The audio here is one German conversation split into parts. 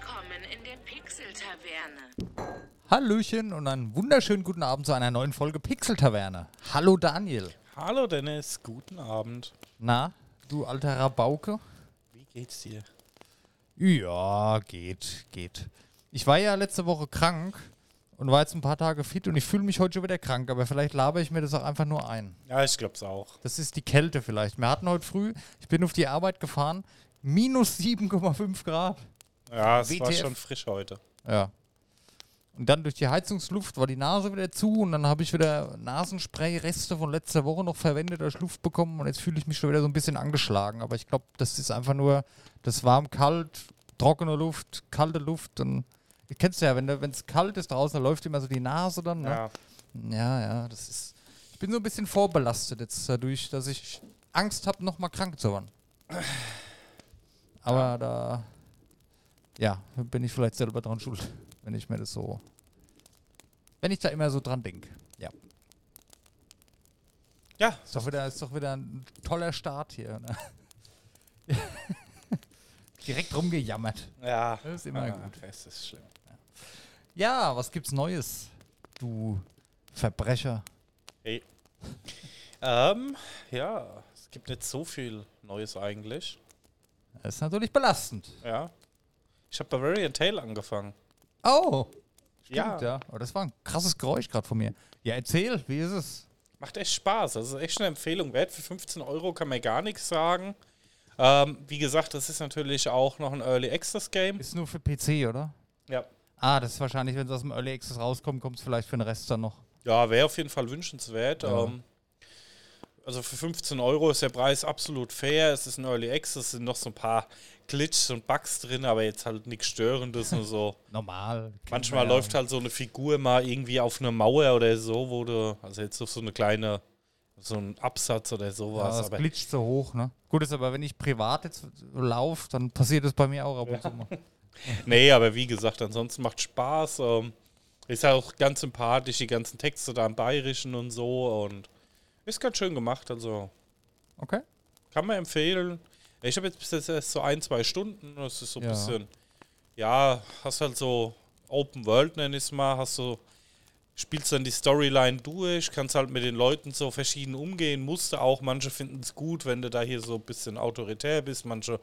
Willkommen in der Pixel-Taverne. Hallöchen und einen wunderschönen guten Abend zu einer neuen Folge Pixel-Taverne. Hallo Daniel. Hallo Dennis, guten Abend. Na, du alter Rabauke? Wie geht's dir? Ja, geht, geht. Ich war ja letzte Woche krank und war jetzt ein paar Tage fit und ich fühle mich heute schon wieder krank, aber vielleicht laber ich mir das auch einfach nur ein. Ja, ich glaub's auch. Das ist die Kälte vielleicht. Wir hatten heute früh, ich bin auf die Arbeit gefahren, minus 7,5 Grad. Ja, es war WTF. schon frisch heute. Ja. Und dann durch die Heizungsluft war die Nase wieder zu und dann habe ich wieder Nasenspray-Reste von letzter Woche noch verwendet als Luft bekommen und jetzt fühle ich mich schon wieder so ein bisschen angeschlagen. Aber ich glaube, das ist einfach nur das warm-kalt, trockene Luft, kalte Luft und ihr kennt es ja, wenn es kalt ist draußen, da läuft immer so die Nase dann. Ne? Ja. Ja, ja, das ist. Ich bin so ein bisschen vorbelastet jetzt dadurch, dass ich Angst habe, nochmal krank zu werden. Aber da. Ja, bin ich vielleicht selber dran schuld, wenn ich mir das so. Wenn ich da immer so dran denke. Ja. Ja, Ist doch wieder, ist doch wieder ein toller Start hier. Ne? Direkt rumgejammert. ja. Das ist immer ja, gut. Es ist schlimm. Ja, was gibt's Neues? Du Verbrecher. Hey. ähm, ja, es gibt nicht so viel Neues eigentlich. Das ist natürlich belastend. Ja. Ich habe Bavarian Tale angefangen. Oh! Stimmt, Ja. ja. Oh, das war ein krasses Geräusch gerade von mir. Ja, erzähl, wie ist es? Macht echt Spaß. Das ist echt eine Empfehlung wert. Für 15 Euro kann man gar nichts sagen. Ähm, wie gesagt, das ist natürlich auch noch ein Early Access Game. Ist nur für PC, oder? Ja. Ah, das ist wahrscheinlich, wenn es aus dem Early Access rauskommt, kommt es vielleicht für den Rest dann noch. Ja, wäre auf jeden Fall wünschenswert. Ja. Ähm, also für 15 Euro ist der Preis absolut fair. Es ist ein Early Access, es sind noch so ein paar Glitches und Bugs drin, aber jetzt halt nichts Störendes nur so. Normal. Manchmal man ja. läuft halt so eine Figur mal irgendwie auf eine Mauer oder so, wo du, also jetzt auf so eine kleine, so ein Absatz oder Ja, sowas. das aber glitscht so hoch, ne? Gut ist aber, wenn ich privat jetzt laufe, dann passiert das bei mir auch ab und zu mal. nee, aber wie gesagt, ansonsten macht Spaß. Ähm, ist ja auch ganz sympathisch, die ganzen Texte da im Bayerischen und so und ist ganz schön gemacht, also Okay. Kann man empfehlen. Ich habe jetzt bis jetzt erst so ein, zwei Stunden. Das ist so ein Ja. bisschen, ja, hast halt so Open World, nenn ich es mal, hast so, spielst dann die Storyline durch, kannst halt mit den Leuten so verschieden umgehen, musst du auch. Manche finden es gut, wenn du da hier so ein bisschen autoritär bist, manche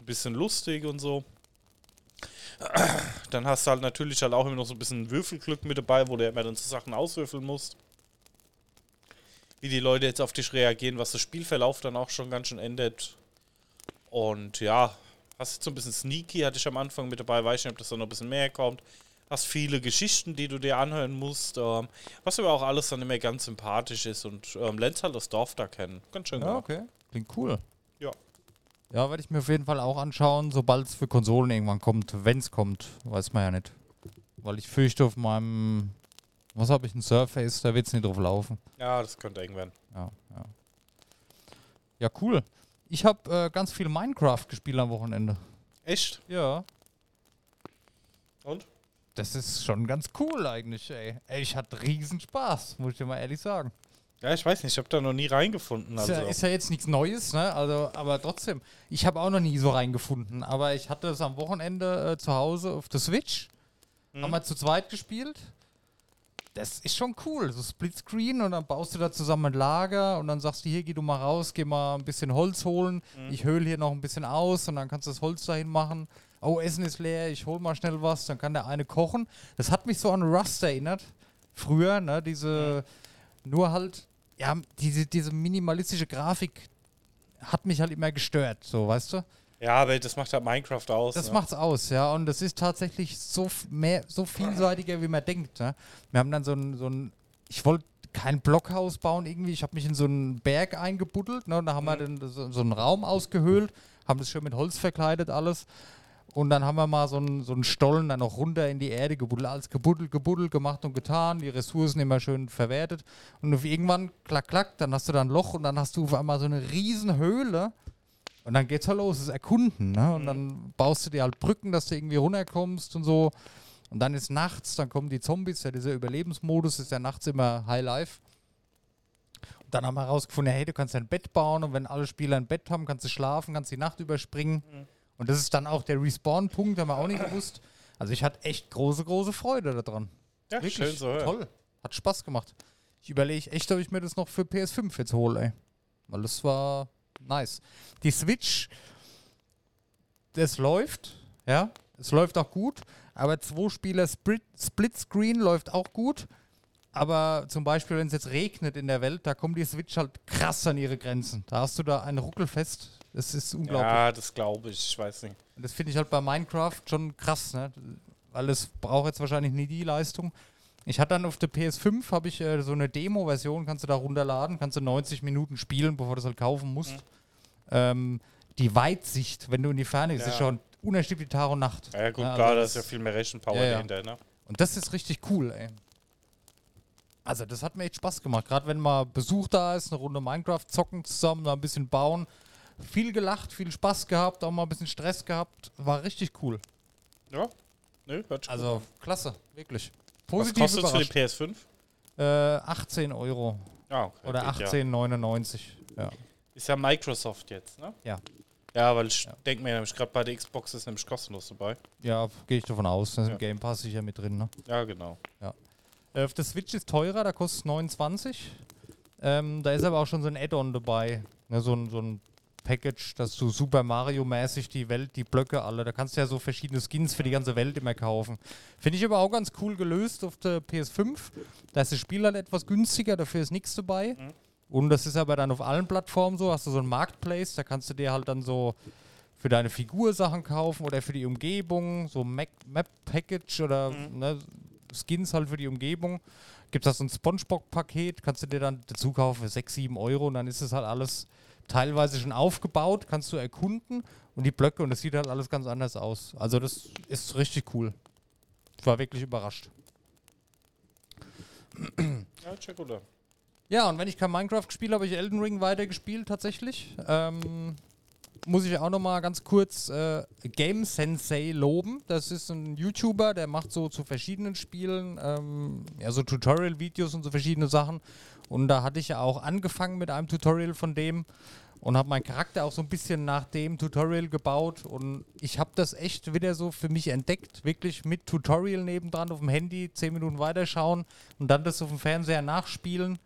ein bisschen lustig und so. Dann hast du halt natürlich halt auch immer noch so ein bisschen Würfelglück mit dabei, wo du immer dann so Sachen auswürfeln musst. Wie die Leute jetzt auf dich reagieren, was das Spielverlauf dann auch schon ganz schön ändert. Und ja, hast jetzt so ein bisschen Sneaky, hatte ich am Anfang mit dabei, weiß nicht, ob das dann noch ein bisschen mehr kommt. Hast viele Geschichten, die du dir anhören musst, ähm, was aber auch alles dann immer ganz sympathisch ist und ähm, lernst halt das Dorf da kennen. Ganz schön Ja, gemacht. okay. Klingt cool. Ja. Ja, werde ich mir auf jeden Fall auch anschauen, sobald es für Konsolen irgendwann kommt. Wenn es kommt, weiß man ja nicht. Weil ich fürchte, auf meinem, was habe ich, ein Surface, da wird es nicht drauf laufen. Ja, das könnte irgendwann. Ja, ja. Ja, cool. Ich habe äh, ganz viel Minecraft gespielt am Wochenende. Echt? Ja. Und? Das ist schon ganz cool eigentlich, ey. ey ich hatte riesen Spaß, muss ich dir mal ehrlich sagen. Ja, ich weiß nicht, ich habe da noch nie reingefunden. Ist, Also. ja, ist ja jetzt nichts Neues, ne? Also, aber trotzdem, ich habe auch noch nie so reingefunden. Aber ich hatte es am Wochenende äh, zu Hause auf der Switch. Haben wir zu zweit gespielt. Das ist schon cool. So Splitscreen und dann baust du da zusammen ein Lager und dann sagst du, hier, geh du mal raus, geh mal ein bisschen Holz holen. Ich höhle hier noch ein bisschen aus und dann kannst du das Holz dahin machen. Oh, Essen ist leer, ich hol mal schnell was, dann kann der eine kochen. Das hat mich so an Rust erinnert. Früher, ne? Diese, nur halt, ja, diese, diese minimalistische Grafik hat mich halt immer gestört, so, weißt du? Ja, aber das macht halt Minecraft aus. Das ne? macht's aus, ja. Und das ist tatsächlich so mehr, so vielseitiger, wie man denkt. Ne? Wir haben dann so ein, so ein ich wollte kein Blockhaus bauen irgendwie. Ich habe mich in so einen Berg eingebuddelt. Ne? Und da haben wir dann so, so einen Raum ausgehöhlt, haben das schön mit Holz verkleidet alles. Und dann haben wir mal so einen, so einen Stollen dann noch runter in die Erde gebuddelt, alles gebuddelt, gebuddelt, gemacht und getan, die Ressourcen immer schön verwertet. Und irgendwann, klack, klack, dann hast du da ein Loch und dann hast du auf einmal so eine riesen Höhle. Und dann geht's halt los, das Erkunden, ne? Und dann baust du dir halt Brücken, dass du irgendwie runterkommst und so. Und dann ist nachts, dann kommen die Zombies, ja, dieser Überlebensmodus ist ja nachts immer High Life. Und dann haben wir herausgefunden, hey, du kannst ein Bett bauen und wenn alle Spieler ein Bett haben, kannst du schlafen, kannst die Nacht überspringen. Und das ist dann auch der Respawn-Punkt, haben wir auch nicht gewusst. Also ich hatte echt große, große Freude daran. Ja, schön so. Ja. Toll. Hat Spaß gemacht. Ich überlege echt, ob ich mir das noch für PS5 jetzt hole, ey. Weil das war nice. Die Switch, das läuft, ja. Es läuft auch gut, aber zwei Spieler Split, Split Screen läuft auch gut. Aber zum Beispiel, wenn es jetzt regnet in der Welt, da kommt die Switch halt krass an ihre Grenzen. Da hast du da einen Ruckelfest. Das ist unglaublich. Ja, das glaube ich. Ich weiß nicht. Und das finde ich halt bei Minecraft schon krass, ne? Weil es braucht jetzt wahrscheinlich nie die Leistung. Ich hatte dann auf der PS5 habe ich äh, so eine Demo-Version, kannst du da runterladen, kannst du 90 Minuten spielen, bevor du es halt kaufen musst. Mhm. Ähm, die Weitsicht, wenn du in die Ferne gehst, Ja. ist schon unerschöpflich Tag und Nacht. Ja, gut, Ja, klar, also da ist ja viel mehr Rechenpower Ja, dahinter, ne? Und das ist richtig cool, ey. Also, das hat mir echt Spaß gemacht. Gerade wenn mal Besuch da ist, eine Runde Minecraft zocken zusammen, mal ein bisschen bauen. Viel gelacht, viel Spaß gehabt, auch mal ein bisschen Stress gehabt. War richtig cool. Ja. Nö, hört schon Also, klasse, wirklich. Was Positiv kostet es für die überrascht. PS5? Äh, 18 Euro Ah, okay. oder geht, ja. 18,99. Ja. Ist ja Microsoft jetzt, ne? Ja. Ja, weil ich denke mir nämlich, gerade bei der Xbox ist nämlich kostenlos dabei. Ja, gehe ich davon aus. Da ist Ja. im Game Pass sicher mit drin. Ne? Ja, genau. Äh, auf der Switch ist teurer, da kostet es 29. Ähm, da ist aber auch schon so ein Add-on dabei. Ne, so, ein, so ein Package, dass du Super Mario-mäßig die Welt, die Blöcke alle, da kannst du ja so verschiedene Skins für die ganze Welt immer kaufen. Finde ich aber auch ganz cool gelöst auf der PS5. Da ist das Spiel halt etwas günstiger, dafür ist nichts dabei. Und das ist aber dann auf allen Plattformen so. Hast du so ein Marketplace, da kannst du dir halt dann so für deine Figur Sachen kaufen oder für die Umgebung, so Mac Map Package oder ne, Skins halt für die Umgebung. Gibt es so ein Spongebob-Paket, kannst du dir dann dazu kaufen für 6, 7 Euro und dann ist es halt alles teilweise schon aufgebaut, kannst du erkunden und die Blöcke und das sieht halt alles ganz anders aus. Also das ist richtig cool. Ich war wirklich überrascht. Ja, check oder? Ja, und wenn ich kein Minecraft gespielt habe, ich Elden Ring weitergespielt tatsächlich. Ähm, muss ich auch noch mal ganz kurz äh, Game Sensei loben. Das ist ein YouTuber, der macht so zu verschiedenen Spielen, ähm, ja, so Tutorial-Videos und so verschiedene Sachen. Und da hatte ich ja auch angefangen mit einem Tutorial von dem und habe meinen Charakter auch so ein bisschen nach dem Tutorial gebaut. Und ich habe das echt wieder so für mich entdeckt. Wirklich mit Tutorial nebendran auf dem Handy, 10 Minuten weiterschauen und dann das auf dem Fernseher nachspielen.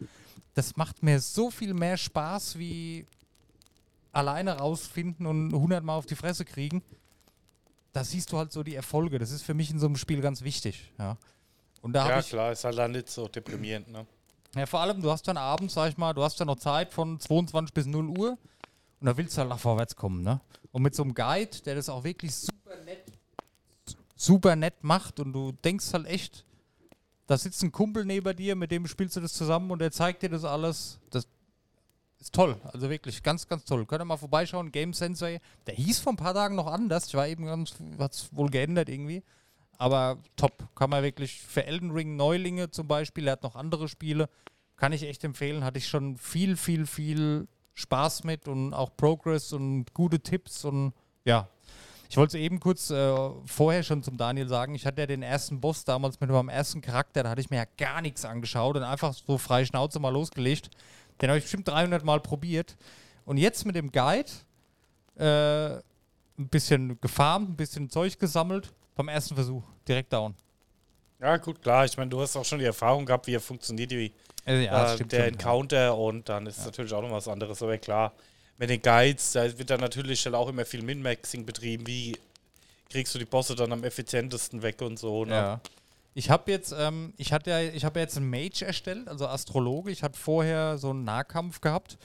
Das macht mir so viel mehr Spaß wie alleine rausfinden und 100 Mal auf die Fresse kriegen. Da siehst du halt so die Erfolge. Das ist für mich in so einem Spiel ganz wichtig. Ja, und da Ja, klar, ist halt dann nicht so deprimierend, ne? Ja, vor allem, du hast dann abends, sag ich mal, du hast dann noch Zeit von 22 bis 0 Uhr und da willst du halt nach vorwärts kommen, ne? Und mit so einem Guide, der das auch wirklich super nett, super nett macht und du denkst halt echt, da sitzt ein Kumpel neben dir, mit dem spielst du das zusammen und der zeigt dir das alles. Das ist toll, also wirklich ganz, ganz toll. Könnt ihr mal vorbeischauen, Game Sensei. Der hieß vor ein paar Tagen noch anders. Ich war eben ganz, hat es wohl geändert irgendwie. Aber top, kann man wirklich für Elden Ring Neulinge zum Beispiel, er hat noch andere Spiele, kann ich echt empfehlen. Hatte ich schon viel, viel, viel Spaß mit und auch Progress und gute Tipps und ja. Ich wollte eben kurz äh, vorher schon zum Daniel sagen. Ich hatte ja den ersten Boss damals mit meinem ersten Charakter, da hatte ich mir ja gar nichts angeschaut und einfach so frei Schnauze mal losgelegt. Den habe ich bestimmt 300 Mal probiert. Und jetzt mit dem Guide äh, ein bisschen gefarmt, ein bisschen Zeug gesammelt. Beim ersten Versuch direkt down. Ja, gut, klar. Ich meine, du hast auch schon die Erfahrung gehabt, wie er funktioniert, die, Äh, äh, der Encounter und dann ist es natürlich auch noch was anderes. Aber klar, mit den Guides, da wird dann natürlich dann auch immer viel Min-Maxing betrieben. Wie kriegst du die Bosse dann am effizientesten weg und so. Ne? Ja. Ich habe jetzt, ähm, ich hatte ja, ich habe jetzt einen Mage erstellt, also Astrologe. Ich hatte vorher so einen Nahkampf gehabt.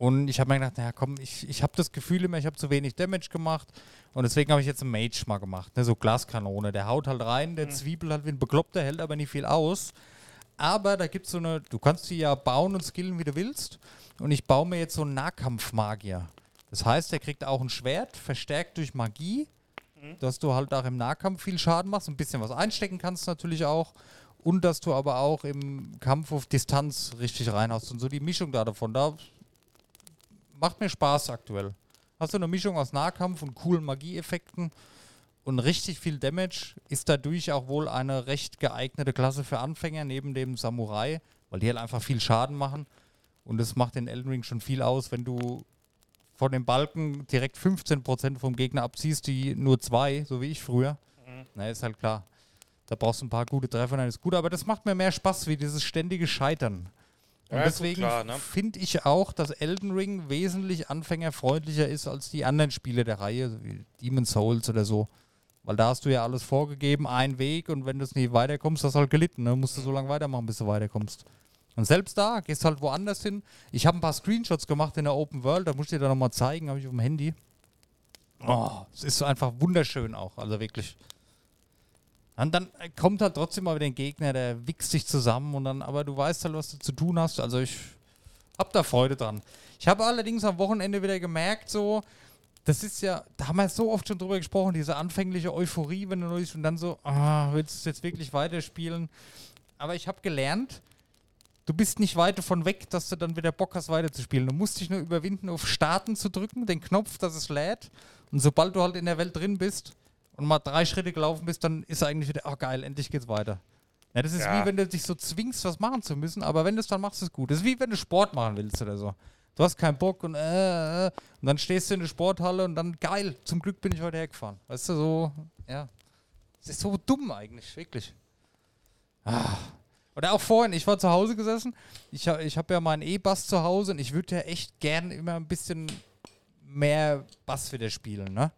Und ich habe mir gedacht, naja, komm, ich, ich habe das Gefühl immer, ich habe zu wenig Damage gemacht. Und deswegen habe ich jetzt einen Mage mal gemacht. Ne, so Glaskanone. Der haut halt rein, der Zwiebel halt wie ein Bekloppter, hält aber nicht viel aus. Aber da gibt es so eine, du kannst die ja bauen und skillen, wie du willst. Und ich baue mir jetzt so einen Nahkampfmagier. Das heißt, der kriegt auch ein Schwert, verstärkt durch Magie dass du halt auch im Nahkampf viel Schaden machst, ein bisschen was einstecken kannst natürlich auch und dass du aber auch im Kampf auf Distanz richtig reinhaust und so die Mischung da davon, da macht mir Spaß aktuell. Hast du eine Mischung aus Nahkampf und coolen Magieeffekten und richtig viel Damage, ist dadurch auch wohl eine recht geeignete Klasse für Anfänger neben dem Samurai, weil die halt einfach viel Schaden machen und das macht den Elden Ring schon viel aus, wenn du von dem Balken direkt 15% vom Gegner abziehst, die nur zwei, so wie ich früher. Na, ist halt klar. Da brauchst du ein paar gute Treffer, dann ist gut. Aber das macht mir mehr Spaß, wie dieses ständige Scheitern. Und Ja, deswegen ne? finde ich auch, dass Elden Ring wesentlich anfängerfreundlicher ist als die anderen Spiele der Reihe, wie Demon's Souls oder so. Weil da hast du ja alles vorgegeben, einen Weg und wenn du es nicht weiterkommst, hast du halt gelitten. Ne? Musst du so lange weitermachen, bis du weiterkommst. Und selbst da gehst du halt woanders hin. Ich habe ein paar Screenshots gemacht in der Open World, da muss ich dir da nochmal zeigen, habe ich auf dem Handy. Oh, es ist so einfach wunderschön auch, also wirklich. Und dann äh, kommt halt trotzdem mal wieder ein Gegner, der wichst sich zusammen und dann, aber du weißt halt, was du zu tun hast. Also ich hab da Freude dran. Ich habe allerdings am Wochenende wieder gemerkt, so, das ist ja, da haben wir so oft schon drüber gesprochen, diese anfängliche Euphorie, wenn du neu und dann so, ah, willst du es jetzt wirklich weiterspielen? Aber ich habe gelernt, du bist nicht weit davon weg, dass du dann wieder Bock hast, weiterzuspielen. Du musst dich nur überwinden, auf Starten zu drücken, den Knopf, dass es lädt. Und sobald du halt in der Welt drin bist und mal drei Schritte gelaufen bist, dann ist eigentlich wieder, oh geil, endlich geht's weiter. Ja, das ist Ja. wie wenn du dich so zwingst, was machen zu müssen, aber wenn du es dann machst, ist es gut. Das ist wie wenn du Sport machen willst oder so. Du hast keinen Bock und äh, äh, und dann stehst du in der Sporthalle und dann geil, zum Glück bin ich heute hergefahren. Weißt du, so, ja. Es ist so dumm eigentlich, wirklich. Ah. Oder auch vorhin, ich war zu Hause gesessen, ich, ich habe ja meinen E-Bass zu Hause und ich würde ja echt gern immer ein bisschen mehr Bass wieder spielen, ne?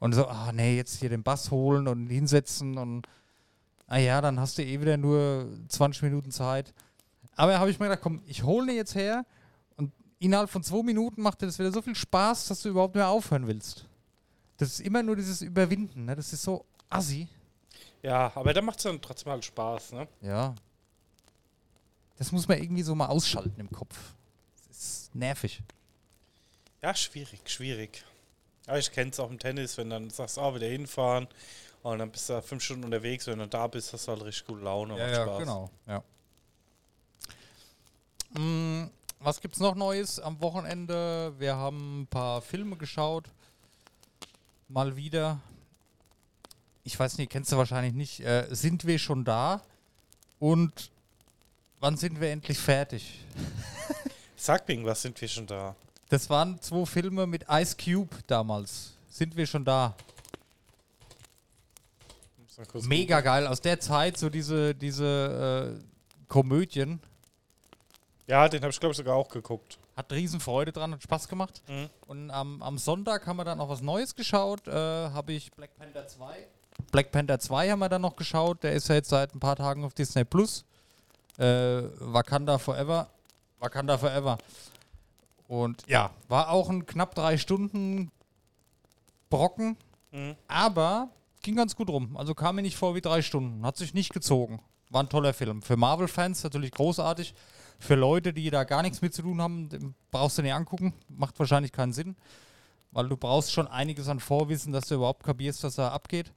Und so, ah nee, jetzt hier den Bass holen und hinsetzen und ah ja, dann hast du eh wieder nur 20 Minuten Zeit. Aber da habe ich mir gedacht, komm, ich hole den jetzt her und innerhalb von zwei Minuten macht dir das wieder so viel Spaß, dass du überhaupt mehr aufhören willst. Das ist immer nur dieses Überwinden, ne? Das ist so assi. Ja, aber da macht es dann trotzdem halt Spaß, ne? Ja. Das muss man irgendwie so mal ausschalten im Kopf. Das ist nervig. Ja, schwierig, schwierig. Aber ich kenne es auch im Tennis, wenn dann sagst, ah, wieder hinfahren und dann bist du fünf Stunden unterwegs, wenn du da bist, hast du halt richtig gute Laune, macht Spaß. genau. Ja. Mm, was gibt's noch Neues am Wochenende? Wir haben ein paar Filme geschaut. Mal wieder. Ich weiß nicht, kennst du wahrscheinlich nicht. Äh, sind wir schon da? Und wann sind wir endlich fertig? Sag mir irgendwas, sind wir schon da? Das waren zwei Filme mit Ice Cube damals. Sind wir schon da? Mega geil. Aus der Zeit so diese, diese äh, Komödien. Ja, den habe ich, glaube ich, sogar auch geguckt. Hat riesen Freude dran, hat Spaß gemacht. Mhm. Und am, am Sonntag haben wir dann auch was Neues geschaut. Äh, habe ich Black Panther 2. Black Panther 2 haben wir dann noch geschaut. Der ist ja jetzt seit ein paar Tagen auf Disney Plus. Äh, Wakanda Forever. Wakanda Forever. Und ja, war auch ein knapp drei Stunden Brocken. Mhm. Aber ging ganz gut rum. Also kam mir nicht vor wie drei Stunden. Hat sich nicht gezogen. War ein toller Film. Für Marvel-Fans natürlich großartig. Für Leute, die da gar nichts mit zu tun haben, brauchst du nicht angucken. Macht wahrscheinlich keinen Sinn. Weil du brauchst schon einiges an Vorwissen, dass du überhaupt kapierst, was da abgeht.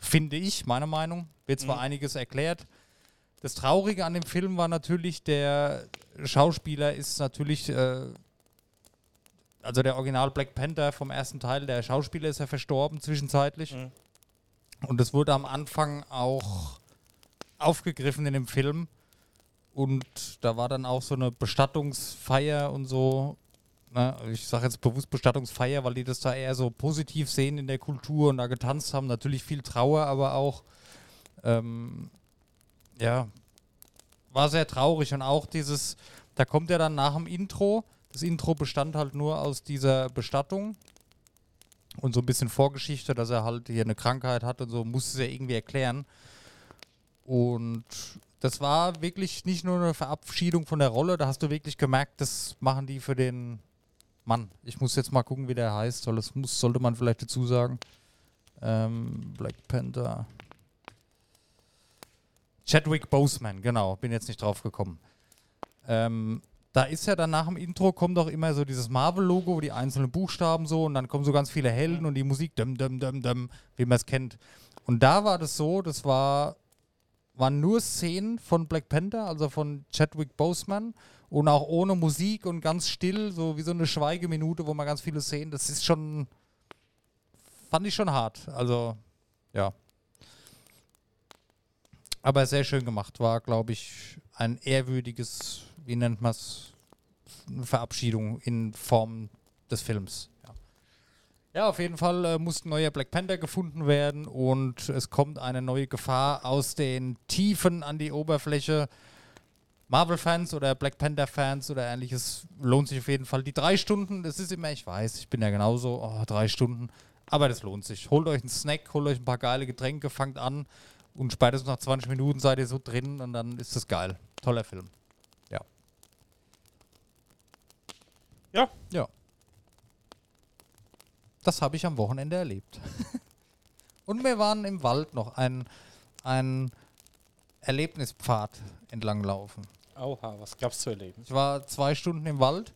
Finde ich, meine Meinung. Wird zwar Mhm. einiges erklärt. Das Traurige an dem Film war natürlich, der Schauspieler ist natürlich, äh, also der Original Black Panther vom ersten Teil, der Schauspieler ist ja verstorben zwischenzeitlich. Mhm. Und das wurde am Anfang auch aufgegriffen in dem Film. Und da war dann auch so eine Bestattungsfeier und so. Ne? Ich sage jetzt bewusst Bestattungsfeier, weil die das da eher so positiv sehen in der Kultur und da getanzt haben. Natürlich viel Trauer, aber auch, ähm, ja, war sehr traurig. Und auch dieses, da kommt ja dann nach dem Intro. Das Intro bestand halt nur aus dieser Bestattung und so ein bisschen Vorgeschichte, dass er halt hier eine Krankheit hat und so, musste es ja irgendwie erklären. Und das war wirklich nicht nur eine Verabschiedung von der Rolle, da hast du wirklich gemerkt, das machen die für den Mann. Ich muss jetzt mal gucken, wie der heißt, weil das muss, sollte man vielleicht dazu sagen. Ähm, Black Panther. Chadwick Boseman, genau, bin jetzt nicht drauf gekommen. Ähm, da ist ja dann nach dem Intro kommt auch immer so dieses Marvel-Logo, die einzelnen Buchstaben so und dann kommen so ganz viele Helden und die Musik, dum, dum, dum, dum, wie man es kennt. Und da war das so, das war, waren nur Szenen von Black Panther, also von Chadwick Boseman und auch ohne Musik und ganz still, so wie so eine Schweigeminute, wo man ganz viele Szenen, das ist schon, fand ich schon hart. Also, ja. Aber sehr schön gemacht. War, glaube ich, ein ehrwürdiges, wie nennt man es, eine Verabschiedung in Form des Films. Ja, ja auf jeden Fall äh, muss ein neuer Black Panther gefunden werden und es kommt eine neue Gefahr aus den Tiefen an die Oberfläche. Marvel-Fans oder Black Panther-Fans oder ähnliches lohnt sich auf jeden Fall. Die drei Stunden, das ist immer, ich weiß, ich bin ja genauso, oh, drei Stunden, aber das lohnt sich. Holt euch einen Snack, holt euch ein paar geile Getränke, fangt an und spätestens nach 20 Minuten seid ihr so drin und dann ist das geil. Toller Film. Ja. Ja. Das habe ich am Wochenende erlebt. und wir waren im Wald noch ein, ein Erlebnispfad entlanglaufen. Oha, was gab's zu erleben? Ich war zwei Stunden im Wald,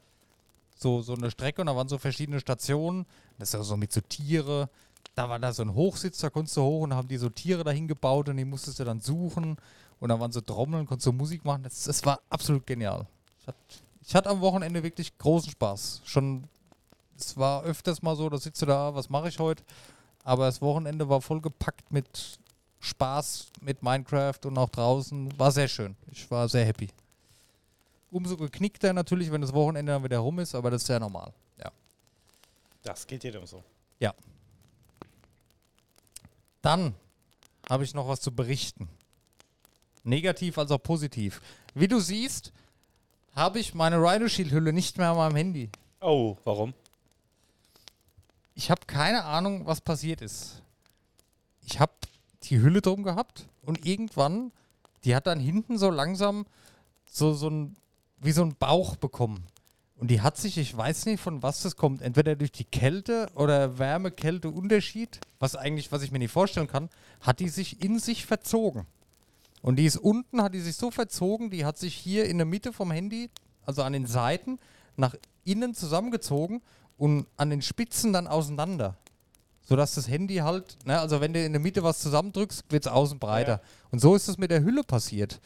so, so eine Strecke und da waren so verschiedene Stationen. Das ist ja so mit so Tiere. Da war da so ein Hochsitz, da konntest du hoch und haben die so Tiere dahin gebaut und die musstest du dann suchen. Und da waren so Trommeln, konntest du Musik machen. Das, das war absolut genial. Ich hatte, ich hatte am Wochenende wirklich großen Spaß. Schon, es war öfters mal so, da sitzt du da, was mache ich heute? Aber das Wochenende war voll gepackt mit Spaß, mit Minecraft und auch draußen. War sehr schön. Ich war sehr happy. Umso geknickter natürlich, wenn das Wochenende dann wieder rum ist, aber das ist ja normal. Ja. Das geht jedem so. Ja. Dann habe ich noch was zu berichten. Negativ als auch positiv. Wie du siehst, habe ich meine Rhino Shield Hülle nicht mehr an meinem Handy. Oh, warum? Ich habe keine Ahnung, was passiert ist. Ich habe die Hülle drum gehabt und irgendwann, die hat dann hinten so langsam so, so ein, wie so ein Bauch bekommen. Und die hat sich, ich weiß nicht, von was das kommt, entweder durch die Kälte oder Wärme-Kälte-Unterschied, was eigentlich, was ich mir nicht vorstellen kann, hat die sich in sich verzogen. Und die ist unten, hat die sich so verzogen, die hat sich hier in der Mitte vom Handy, also an den Seiten, nach innen zusammengezogen und an den Spitzen dann auseinander. Sodass das Handy halt, ne, also wenn du in der Mitte was zusammendrückst, wird es außen breiter. Ja. Und so ist es mit der Hülle passiert.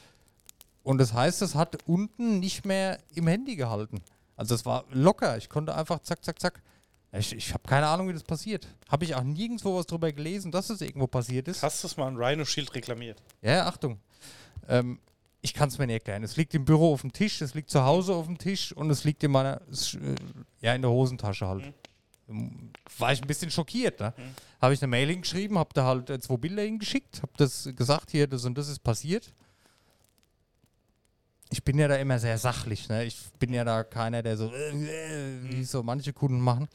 Und das heißt, es hat unten nicht mehr im Handy gehalten. Also es war locker. Ich konnte einfach zack, zack, zack. Ich, ich habe keine Ahnung, wie das passiert. Habe ich auch nirgendwo was drüber gelesen, dass es irgendwo passiert ist. Hast du es mal an Rhino Shield reklamiert? Ja, Achtung. Ähm, ich kann es mir nicht erklären. Es liegt im Büro auf dem Tisch, es liegt zu Hause auf dem Tisch und es liegt in meiner, äh, ja, in der Hosentasche halt. Ähm, War ich ein bisschen schockiert. Ne? Habe ich eine Mail hingeschrieben, habe da halt äh, zwei Bilder hingeschickt, habe das gesagt, hier, das und das ist passiert. Ich bin ja da immer sehr sachlich. Ne? Ich bin ja da keiner, der so, äh, äh, wie so manche Kunden machen.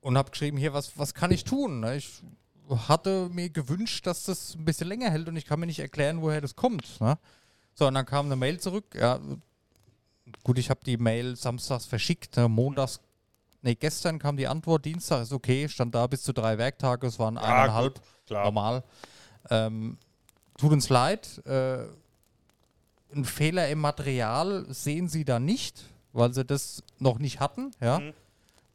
Und habe geschrieben, hier, was, was kann ich tun? Ne? Ich hatte mir gewünscht, dass das ein bisschen länger hält und ich kann mir nicht erklären, woher das kommt. Ne? So, und dann kam eine Mail zurück. Ja, gut, ich habe die Mail samstags verschickt. Ne? Montags, nee, gestern kam die Antwort, Dienstag ist okay, stand da bis zu drei Werktage, es waren eineinhalb, gut, normal. Ähm, tut uns leid, äh, ein Fehler im Material sehen Sie da nicht, weil Sie das noch nicht hatten, ja. Mhm.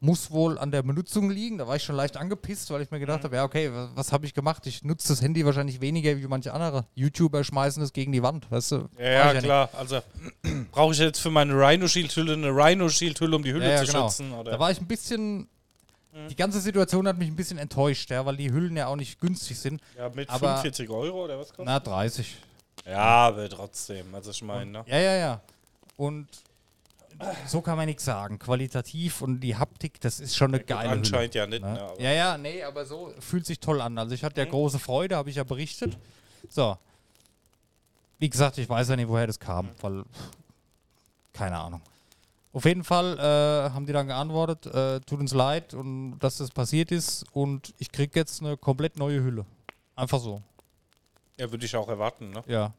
Muss wohl an der Benutzung liegen. Da war ich schon leicht angepisst, weil ich mir Mhm. gedacht habe, ja, okay, was, was habe ich gemacht? Ich nutze das Handy wahrscheinlich weniger wie manche andere. YouTuber schmeißen es gegen die Wand, weißt du? Ja, ja, klar. Also brauche ich jetzt für meine Rhino Shield Hülle eine Rhino Shield Hülle, um die Hülle Ja, ja, zu genau. schützen? Oder? Da war ich ein bisschen. Die ganze Situation hat mich ein bisschen enttäuscht, ja, weil die Hüllen ja auch nicht günstig sind. ja, mit aber- 45 Euro oder was kostet? Na, 30. Ja, aber trotzdem. Also ich meine, ne? Ja, ja, ja. Und so kann man nichts sagen. Qualitativ und die Haptik, das ist schon eine geile Hülle. Anscheinend ja nicht, Ne? ne? Ja, ja, nee, aber so fühlt sich toll an. Also ich hatte ja große Freude, habe ich ja berichtet. So. Wie gesagt, ich weiß ja nicht, woher das kam, weil keine Ahnung. Auf jeden Fall äh, haben die dann geantwortet, äh, tut uns leid und dass das passiert ist und ich krieg jetzt eine komplett neue Hülle. Einfach so. Ja, würde ich auch erwarten, ne? Ja.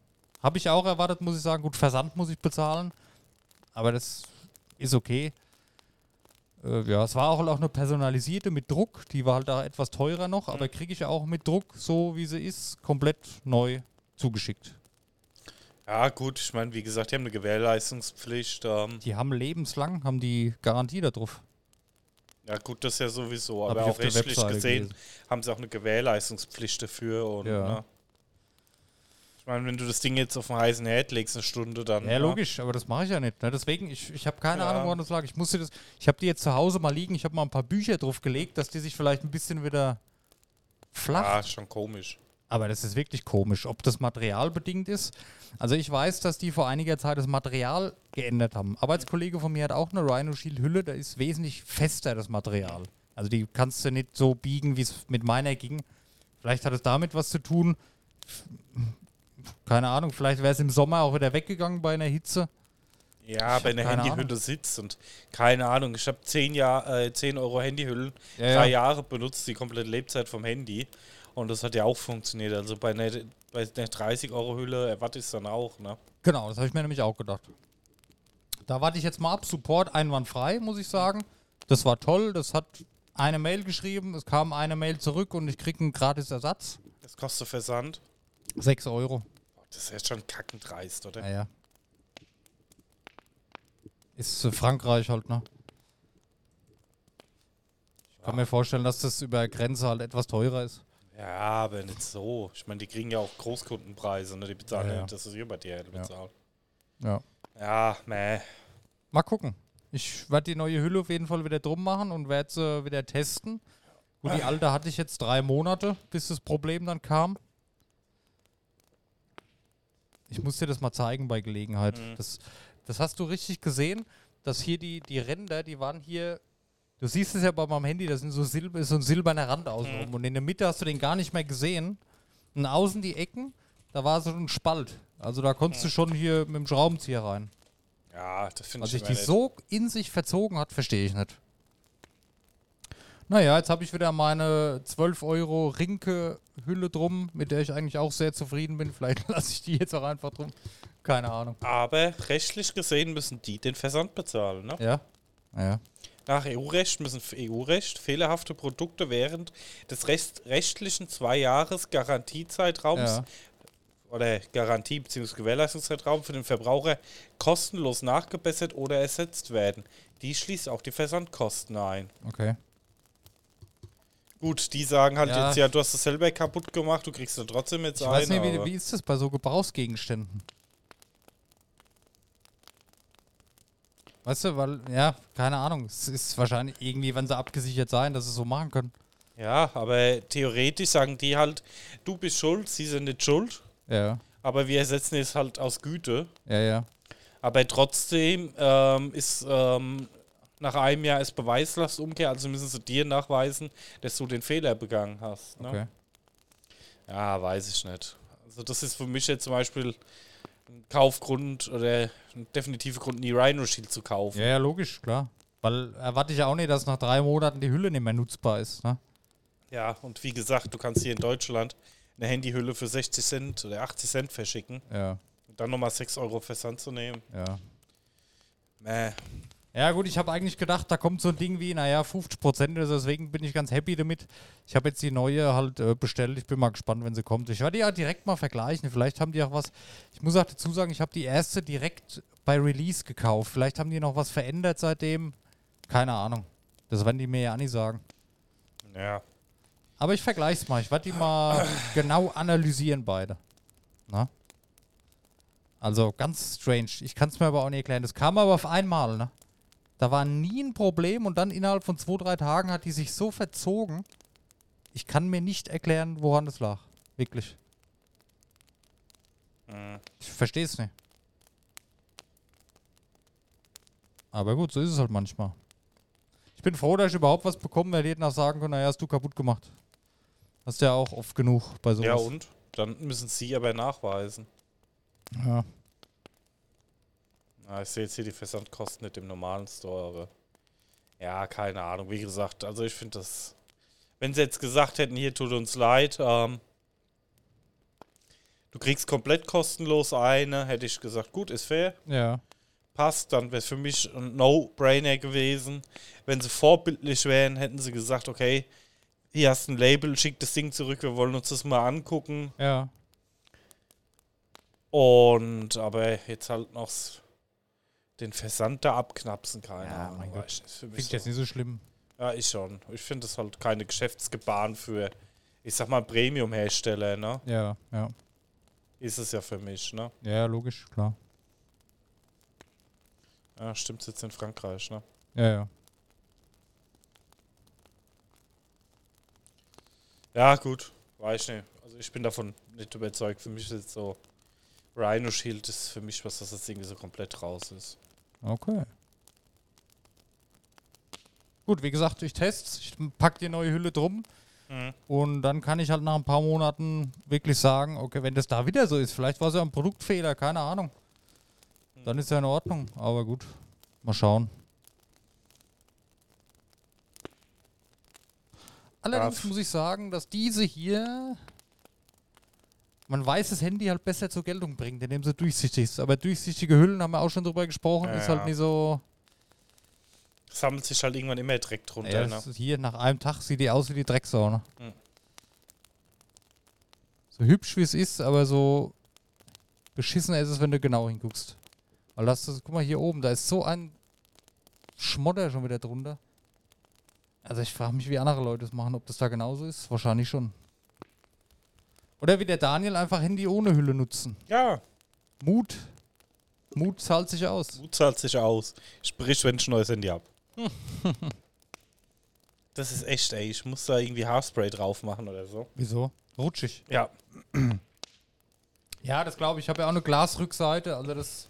Habe ich auch erwartet, muss ich sagen. Gut, Versand muss ich bezahlen. Aber das ist okay. Äh, ja, es war auch, auch eine personalisierte mit Druck. Die war halt da etwas teurer noch, aber kriege ich auch mit Druck, so wie sie ist, komplett neu zugeschickt. Ja, gut, ich meine, wie gesagt, die haben eine Gewährleistungspflicht. Ähm, Die haben lebenslang, haben die Garantie darauf. ja, gut, das ja sowieso, Hab aber auch rechtlich gesehen gelesen. haben sie auch eine Gewährleistungspflicht dafür. Und, Ja. ne? Ich meine, wenn du das Ding jetzt auf den heißen Herd legst, eine Stunde, dann. Ja, ne? logisch, aber das mache ich ja nicht. Ne? Deswegen, ich, ich habe keine Ja. Ahnung, woran das lag. Ich musste das, ich habe die jetzt zu Hause mal liegen, ich habe mal ein paar Bücher drauf gelegt, dass die sich vielleicht ein bisschen wieder flach Ja, ist schon komisch. Aber das ist wirklich komisch. Ob das materialbedingt ist? Also ich weiß, dass die vor einiger Zeit das Material geändert haben. Arbeitskollege von mir hat auch eine Rhino Shield Hülle, da ist wesentlich fester das Material. Also die kannst du nicht so biegen, wie es mit meiner ging. Vielleicht hat es damit was zu tun. Keine Ahnung, vielleicht wäre es im Sommer auch wieder weggegangen bei einer Hitze. Ja, Ich bei einer Handyhülle sitzt und keine Ahnung, ich habe 10, Jahr, äh, 10 Euro Handyhüllen, Ja, drei ja. Jahre benutzt, die komplette Lebzeit vom Handy. Und das hat ja auch funktioniert. Also bei einer, bei einer 30 Euro Hülle erwarte ich es dann auch, ne? Genau, das habe ich mir nämlich auch gedacht. Da warte ich jetzt mal ab. Support einwandfrei, muss ich sagen. Das war toll. Das hat eine Mail geschrieben, es kam eine Mail zurück und ich kriege einen gratis Ersatz. Das kostet Versand. 6 Euro. Das ist jetzt schon kackend dreist, oder? Naja. Ist äh, Frankreich halt, ne? Ich kann mir vorstellen, dass das über Grenze halt etwas teurer ist. Ja, aber nicht so. Ich meine, die kriegen ja auch Großkundenpreise, ne? Die bezahlen Ja, ja, ja. dass sie über die Hälfte Ja. bezahlen. Ja. Ja, meh. Mal gucken. Ich werde die neue Hülle auf jeden Fall wieder drum machen und werde sie wieder testen. Gut, die alte hatte ich jetzt drei Monate, bis das Problem dann kam. Ich muss dir das mal zeigen bei Gelegenheit. Mhm. Das, das hast du richtig gesehen, dass hier die, die Ränder, die waren hier. Du siehst es ja bei meinem Handy, da sind so, Silber, ist so ein silberner Rand außenrum. Mhm. Und in der Mitte hast du den gar nicht mehr gesehen. Und außen die Ecken, da war so ein Spalt. Also da konntest du schon hier mit dem Schraubenzieher rein. Ja, das finde Was ich sich immer die nicht. so in sich verzogen hat, verstehe ich nicht. Naja, jetzt habe ich wieder meine 12 Euro Rinke-Hülle drum, mit der ich eigentlich auch sehr zufrieden bin. Vielleicht lasse ich die jetzt auch einfach drum. Keine Ahnung. Aber rechtlich gesehen müssen die den Versand bezahlen, ne? Ja? Ja. Nach EU-Recht müssen EU-Recht fehlerhafte Produkte während des rest rechtlichen zwei Jahres Garantiezeitraums Ja. oder Garantie- bzw. Gewährleistungszeitraum für den Verbraucher kostenlos nachgebessert oder ersetzt werden. Die schließt auch die Versandkosten ein. Okay. Gut, die sagen halt Ja. jetzt, ja, du hast es selber kaputt gemacht, du kriegst es trotzdem jetzt Ich weiß ein. nicht, wie, wie ist das bei so Gebrauchsgegenständen? Weißt du, weil, ja, keine Ahnung. Es ist wahrscheinlich irgendwie, wenn sie abgesichert sein, dass sie es so machen können. Ja, aber theoretisch sagen die halt, du bist schuld, sie sind nicht schuld, Ja, aber wir ersetzen es halt aus Güte. ja, ja. Aber trotzdem ähm, ist ähm, nach einem Jahr ist Beweislastumkehr, also müssen sie dir nachweisen, dass du den Fehler begangen hast. Ne? Okay. Ja, weiß ich nicht. Also das ist für mich jetzt zum Beispiel ein Kaufgrund oder ein definitiver Grund, die Rhino Shield zu kaufen. Ja, ja, logisch, klar. Weil erwarte ich ja auch nicht, dass nach drei Monaten die Hülle nicht mehr nutzbar ist. Ne? Ja, und wie gesagt, du kannst hier in Deutschland eine Handyhülle für 60 Cent oder 80 Cent verschicken Ja, und dann nochmal 6 Euro Versand zu nehmen. ja. Mäh. Ja, gut, ich habe eigentlich gedacht, da kommt so ein Ding wie, naja, 50 Prozent, deswegen bin ich ganz happy damit. Ich habe jetzt die neue halt äh, bestellt. Ich bin mal gespannt, wenn sie kommt. Ich werde die ja direkt mal vergleichen. Vielleicht haben die auch was. Ich muss auch dazu sagen, ich habe die erste direkt bei Release gekauft. Vielleicht haben die noch was verändert seitdem. Keine Ahnung. Das werden die mir ja auch nicht sagen. Ja. Aber ich vergleiche es mal. Ich werde die mal genau analysieren, beide. Na? Also ganz strange. Ich kann es mir aber auch nicht erklären. Das kam aber auf einmal, ne? Da war nie ein Problem und dann innerhalb von zwei, drei Tagen hat die sich so verzogen. Ich kann mir nicht erklären, woran das lag. Wirklich. Mhm. Ich verstehe es nicht. Aber gut, so ist es halt manchmal. Ich bin froh, dass ich überhaupt was bekomme, weil die hätten auch sagen können, naja, hast du kaputt gemacht. Hast ja auch oft genug bei sowas. Ja, und? Dann müssen sie aber nachweisen. Ja. Ah, ich sehe jetzt hier die Versandkosten nicht im normalen Store, aber ja, keine Ahnung. Wie gesagt, also ich finde das, wenn sie jetzt gesagt hätten, hier tut uns leid, ähm, du kriegst komplett kostenlos eine, hätte ich gesagt, gut, ist fair, Ja. passt, dann wäre es für mich ein No-Brainer gewesen. Wenn sie vorbildlich wären, hätten sie gesagt, okay, hier hast du ein Label, schick das Ding zurück, wir wollen uns das mal angucken. Ja. Und aber jetzt halt noch den Versand da abknapsen, keine Ja, Ahnung. mein Gott. Finde ich so. jetzt nicht so schlimm. Ja, ich schon. Ich finde das halt keine Geschäftsgebaren für, ich sag mal, Premium-Hersteller, ne? Ja, ja. Ist es ja für mich, ne? Ja, logisch, klar. Ja, stimmt's jetzt in Frankreich, ne? Ja, ja. Ja, gut. Weiß ich nicht. Also ich bin davon nicht überzeugt. Für mich ist jetzt so Rhino Shield ist für mich was, das jetzt irgendwie so komplett raus ist. Okay. Gut, wie gesagt, ich teste, ich pack die neue Hülle drum Mhm. und dann kann ich halt nach ein paar Monaten wirklich sagen, okay, wenn das da wieder so ist, vielleicht war es ja ein Produktfehler, keine Ahnung. Dann ist ja in Ordnung, aber gut, mal schauen. Allerdings Ja. muss ich sagen, dass diese hier, man weiß, das Handy halt besser zur Geltung bringt, indem sie durchsichtig ist. Aber durchsichtige Hüllen haben wir auch schon drüber gesprochen, Ja, ist halt ja. nicht so. Sammelt sich halt irgendwann immer Dreck drunter. Ja, ne? hier nach einem Tag sieht die aus wie die Drecksau, ne? Hm. So hübsch wie es ist, aber so beschissener ist es, wenn du genau hinguckst. Weil das, das, guck mal hier oben, da ist so ein Schmodder schon wieder drunter. Also ich frage mich, wie andere Leute es machen, ob das da genauso ist. Wahrscheinlich schon. Oder wie der Daniel einfach Handy ohne Hülle nutzen. Ja, Mut. Mut zahlt sich aus. Mut zahlt sich aus. Sprich, wenn ich ein neues Handy hab. das ist echt, ey. Ich muss da irgendwie Haarspray drauf machen oder so. Wieso? Rutschig. Ja. Ja, das glaube ich. Ich habe ja auch eine Glasrückseite. Also das.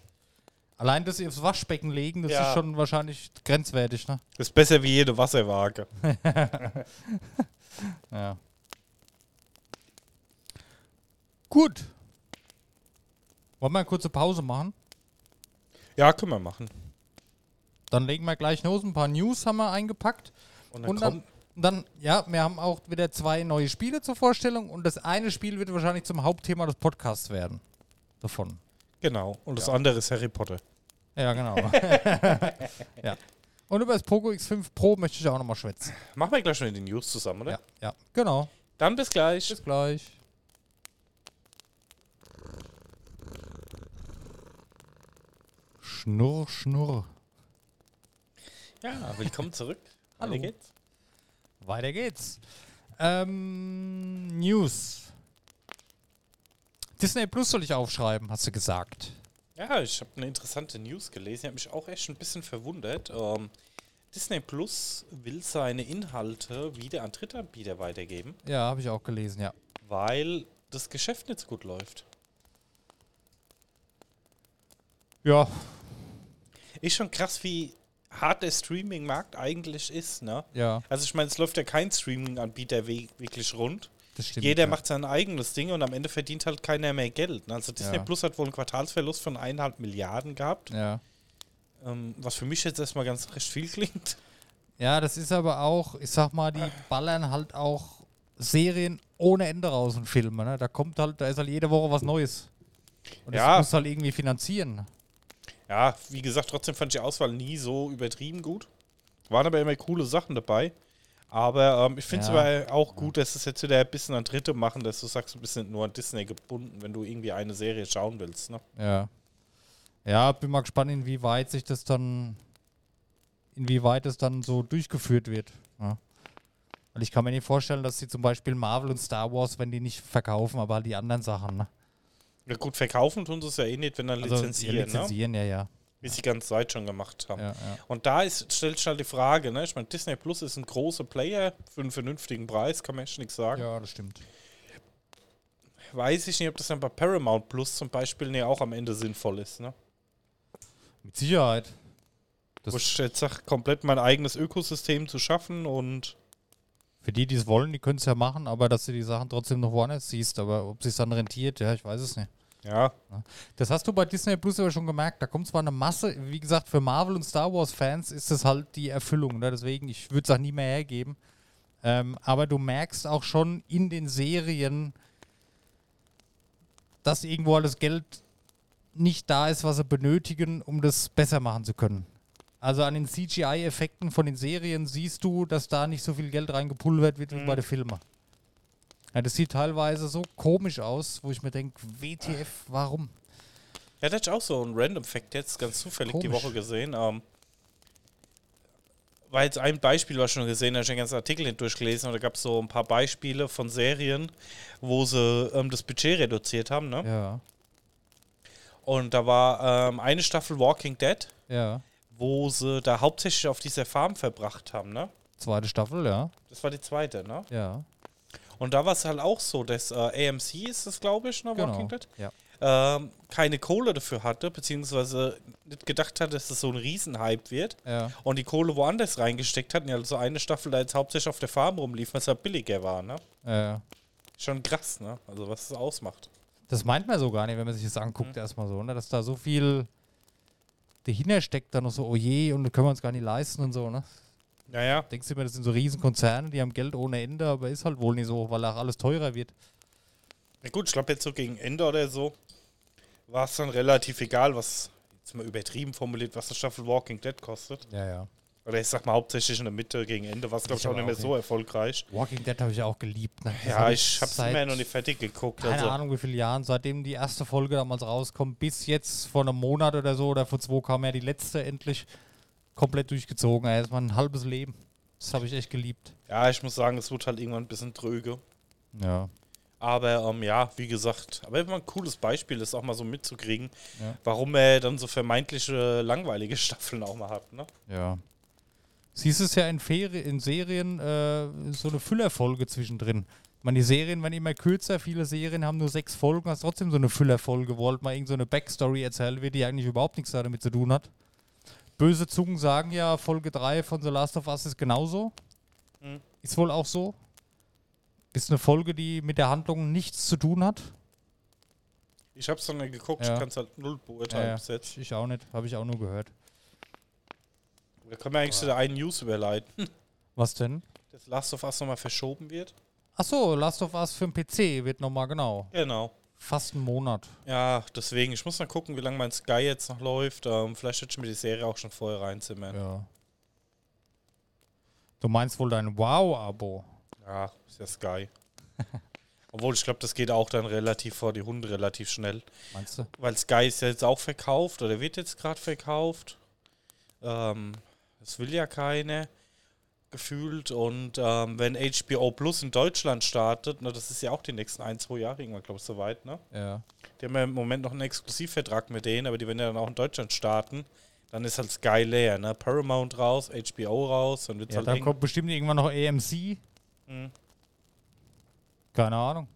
Allein das aufs Waschbecken legen, das Ja. ist schon wahrscheinlich grenzwertig, ne? Das ist besser wie jede Wasserwaage. Ja. Gut. Wollen wir eine kurze Pause machen? Ja, können wir machen. Dann legen wir gleich los. Ein paar News haben wir eingepackt. Und dann, Und dann, dann, ja, wir haben auch wieder zwei neue Spiele zur Vorstellung. Und das eine Spiel wird wahrscheinlich zum Hauptthema des Podcasts werden. Davon. Genau. Und das andere ist Harry Potter. Ja, genau. ja. Und über das Poco X5 Pro möchte ich auch nochmal schwätzen. Machen wir gleich schon die News zusammen, oder? Ja, ja, genau. Dann bis gleich. Bis gleich. Schnurr, schnurr. Ja, willkommen zurück. Hallo. Weiter geht's. Weiter geht's. Ähm, News. Disney Plus soll ich aufschreiben, hast du gesagt. Ja, ich habe eine interessante News gelesen. Ich habe mich auch echt ein bisschen verwundert. Ähm, Disney Plus will seine Inhalte wieder an Drittanbieter weitergeben, Ja, habe ich auch gelesen, ja. weil das Geschäft nicht so gut läuft. Ja, Ist schon krass, wie hart der Streaming-Markt eigentlich ist, ne? ja, Also ich meine, es läuft ja kein Streaming-Anbieter wirklich rund. das stimmt. Jeder ja. macht sein eigenes Ding und am Ende verdient halt keiner mehr Geld. ne? Also Disney Ja. Plus hat wohl einen Quartalsverlust von eineinhalb Milliarden gehabt, Ja. ähm, was für mich jetzt erstmal ganz recht viel klingt. Ja, das ist aber auch, ich sag mal, die ballern halt auch Serien ohne Ende raus und Filme. Ne? Da kommt halt, da ist halt jede Woche was Neues. Und Ja. das muss halt irgendwie finanzieren. Ja, wie gesagt, trotzdem fand ich die Auswahl nie so übertrieben gut. Waren aber immer coole Sachen dabei. Aber ähm, ich finde es Ja. aber auch gut, dass es jetzt wieder ein bisschen an Dritte machen, dass du sagst, du bist nicht nur an Disney gebunden, wenn du irgendwie eine Serie schauen willst. Ne? Ja. Ja, bin mal gespannt, inwieweit sich das dann, inwieweit es dann so durchgeführt wird. Ja. Weil ich kann mir nicht vorstellen, dass sie zum Beispiel Marvel und Star Wars, wenn die nicht verkaufen, aber halt die anderen Sachen, ne? Ja, gut, verkaufen tun sie es ja eh nicht, wenn dann Also lizenzieren, ja, ne? lizenzieren, ja, ja. wie sie die ganze Zeit schon gemacht haben. ja, ja. Und da ist, stellt sich halt die Frage, ne? ich meine, Disney Plus ist ein großer Player für einen vernünftigen Preis, kann man echt nichts sagen. Ja, das stimmt. Weiß ich nicht, ob das dann bei Paramount Plus zum Beispiel ne, auch am Ende sinnvoll ist. Ne? Mit Sicherheit. Das Wo ich jetzt sage, komplett mein eigenes Ökosystem zu schaffen und Für die, die es wollen, die können es ja machen, aber dass du die Sachen trotzdem noch woanders siehst. Aber ob es dann rentiert, ja, ich weiß es nicht. ja, Das hast du bei Disney Plus aber schon gemerkt. Da kommt zwar eine Masse, wie gesagt, für Marvel und Star Wars Fans ist das halt die Erfüllung. Ne? Deswegen, ich würde es auch nie mehr hergeben. Ähm, aber du merkst auch schon in den Serien, dass irgendwo alles Geld nicht da ist, was sie benötigen, um das besser machen zu können. Also an den CGI-Effekten von den Serien siehst du, dass da nicht so viel Geld reingepulvert wird wie Mhm. bei den Filmen. Ja, das sieht teilweise so komisch aus, wo ich mir denke, WTF, warum? Ja, das ist auch so ein Random Fact jetzt, ganz zufällig die Komisch. Woche gesehen. Ähm, war jetzt ein Beispiel, was ich schon gesehen habe, ich habe den ganzen Artikel durchgelesen, und da gab es so ein paar Beispiele von Serien, wo sie ähm, das Budget reduziert haben. Ne? Ja, Und da war ähm, eine Staffel Walking Dead, ja. Wo sie da hauptsächlich auf dieser Farm verbracht haben. Ne? Zweite Staffel, ja. Das war die zweite, ne? Ja. Und da war es halt auch so, dass äh, AMC ist das, glaube ich, ne, Genau. Walking Dead, Ja. ähm, keine Kohle dafür hatte, beziehungsweise nicht gedacht hat, dass das so ein Riesenhype wird. Ja. Und die Kohle woanders reingesteckt hatten, ja, also eine Staffel da jetzt hauptsächlich auf der Farm rumlief, was ja billiger war, ne? Ja. Schon krass, ne? Also was es ausmacht. Das meint man so gar nicht, wenn man sich das anguckt, erstmal so, ne? Dass da so viel dahinter steckt, dann noch so, oh je, und können wir uns gar nicht leisten und so, ne? Naja, Denkst du immer, das sind so Riesenkonzerne, die haben Geld ohne Ende, aber ist halt wohl nicht so, weil auch alles teurer wird. na gut, ich glaube jetzt so gegen Ende oder so war es dann relativ egal, was, jetzt mal übertrieben formuliert, was eine Staffel Walking Dead kostet. Ja, ja. Oder ich sag mal hauptsächlich in der Mitte gegen Ende, war es glaube ich auch nicht mehr auch, so erfolgreich. Walking Dead habe ich auch geliebt. Ne? Ja, hab ich hab's seit immer noch nicht fertig geguckt. Keine also. Ahnung, wie viele Jahren, seitdem die erste Folge damals rauskommt, bis jetzt vor einem Monat oder so oder vor zwei kam ja die letzte endlich komplett durchgezogen. Ey, das war ein halbes Leben. Das habe ich echt geliebt. Ja, ich muss sagen, es wird halt irgendwann ein bisschen tröge. Ja. Aber ähm, ja, wie gesagt, aber immer ein cooles Beispiel, das auch mal so mitzukriegen, Ja. warum er dann so vermeintliche langweilige Staffeln auch mal hat. Ne? Ja. Siehst du es ja in, Feri in Serien äh, so eine Füllerfolge zwischendrin. Ich meine, die Serien werden immer kürzer, viele Serien haben nur sechs Folgen, hast trotzdem so eine Füllerfolge, wo halt mal irgend so eine Backstory erzählt wird, die eigentlich überhaupt nichts damit zu tun hat. Böse Zungen sagen ja, Folge 3 von The Last of Us ist genauso. Mhm. Ist wohl auch so. Ist eine Folge, die mit der Handlung nichts zu tun hat. Ich hab's dann nicht geguckt, Ja. ich kann's halt null beurteilen Ja, ja. ich auch nicht, habe ich auch nur gehört. Da können wir eigentlich zu der einen News überleiten, Was denn? dass Last of Us nochmal verschoben wird. Achso, Last of Us für den PC wird nochmal genau. Genau. Fast einen Monat. Ja, deswegen, ich muss mal gucken, wie lange mein Sky jetzt noch läuft. Ähm, vielleicht hätte ich mir die Serie auch schon vorher reinzimmern. Ja, Ja. Du meinst wohl dein Wow-Abo? ist ja Sky. Obwohl, ich glaube, das geht auch dann relativ vor die Hunde relativ schnell. Meinst du? Weil Sky ist ja jetzt auch verkauft oder wird jetzt gerade verkauft. Ähm, das will ja keiner gefühlt. Und ähm, wenn HBO Plus in Deutschland startet, ne, das ist ja auch die nächsten ein, zwei Jahre irgendwann, glaube ich, soweit, ne? Ja. Die haben ja im Moment noch einen Exklusivvertrag mit denen, aber die werden ja dann auch in Deutschland starten. Dann ist halt Sky leer, ne? Paramount raus, HBO raus, dann wird's ja halt dann kommt bestimmt irgendwann noch AMC. Mhm. Keine Ahnung.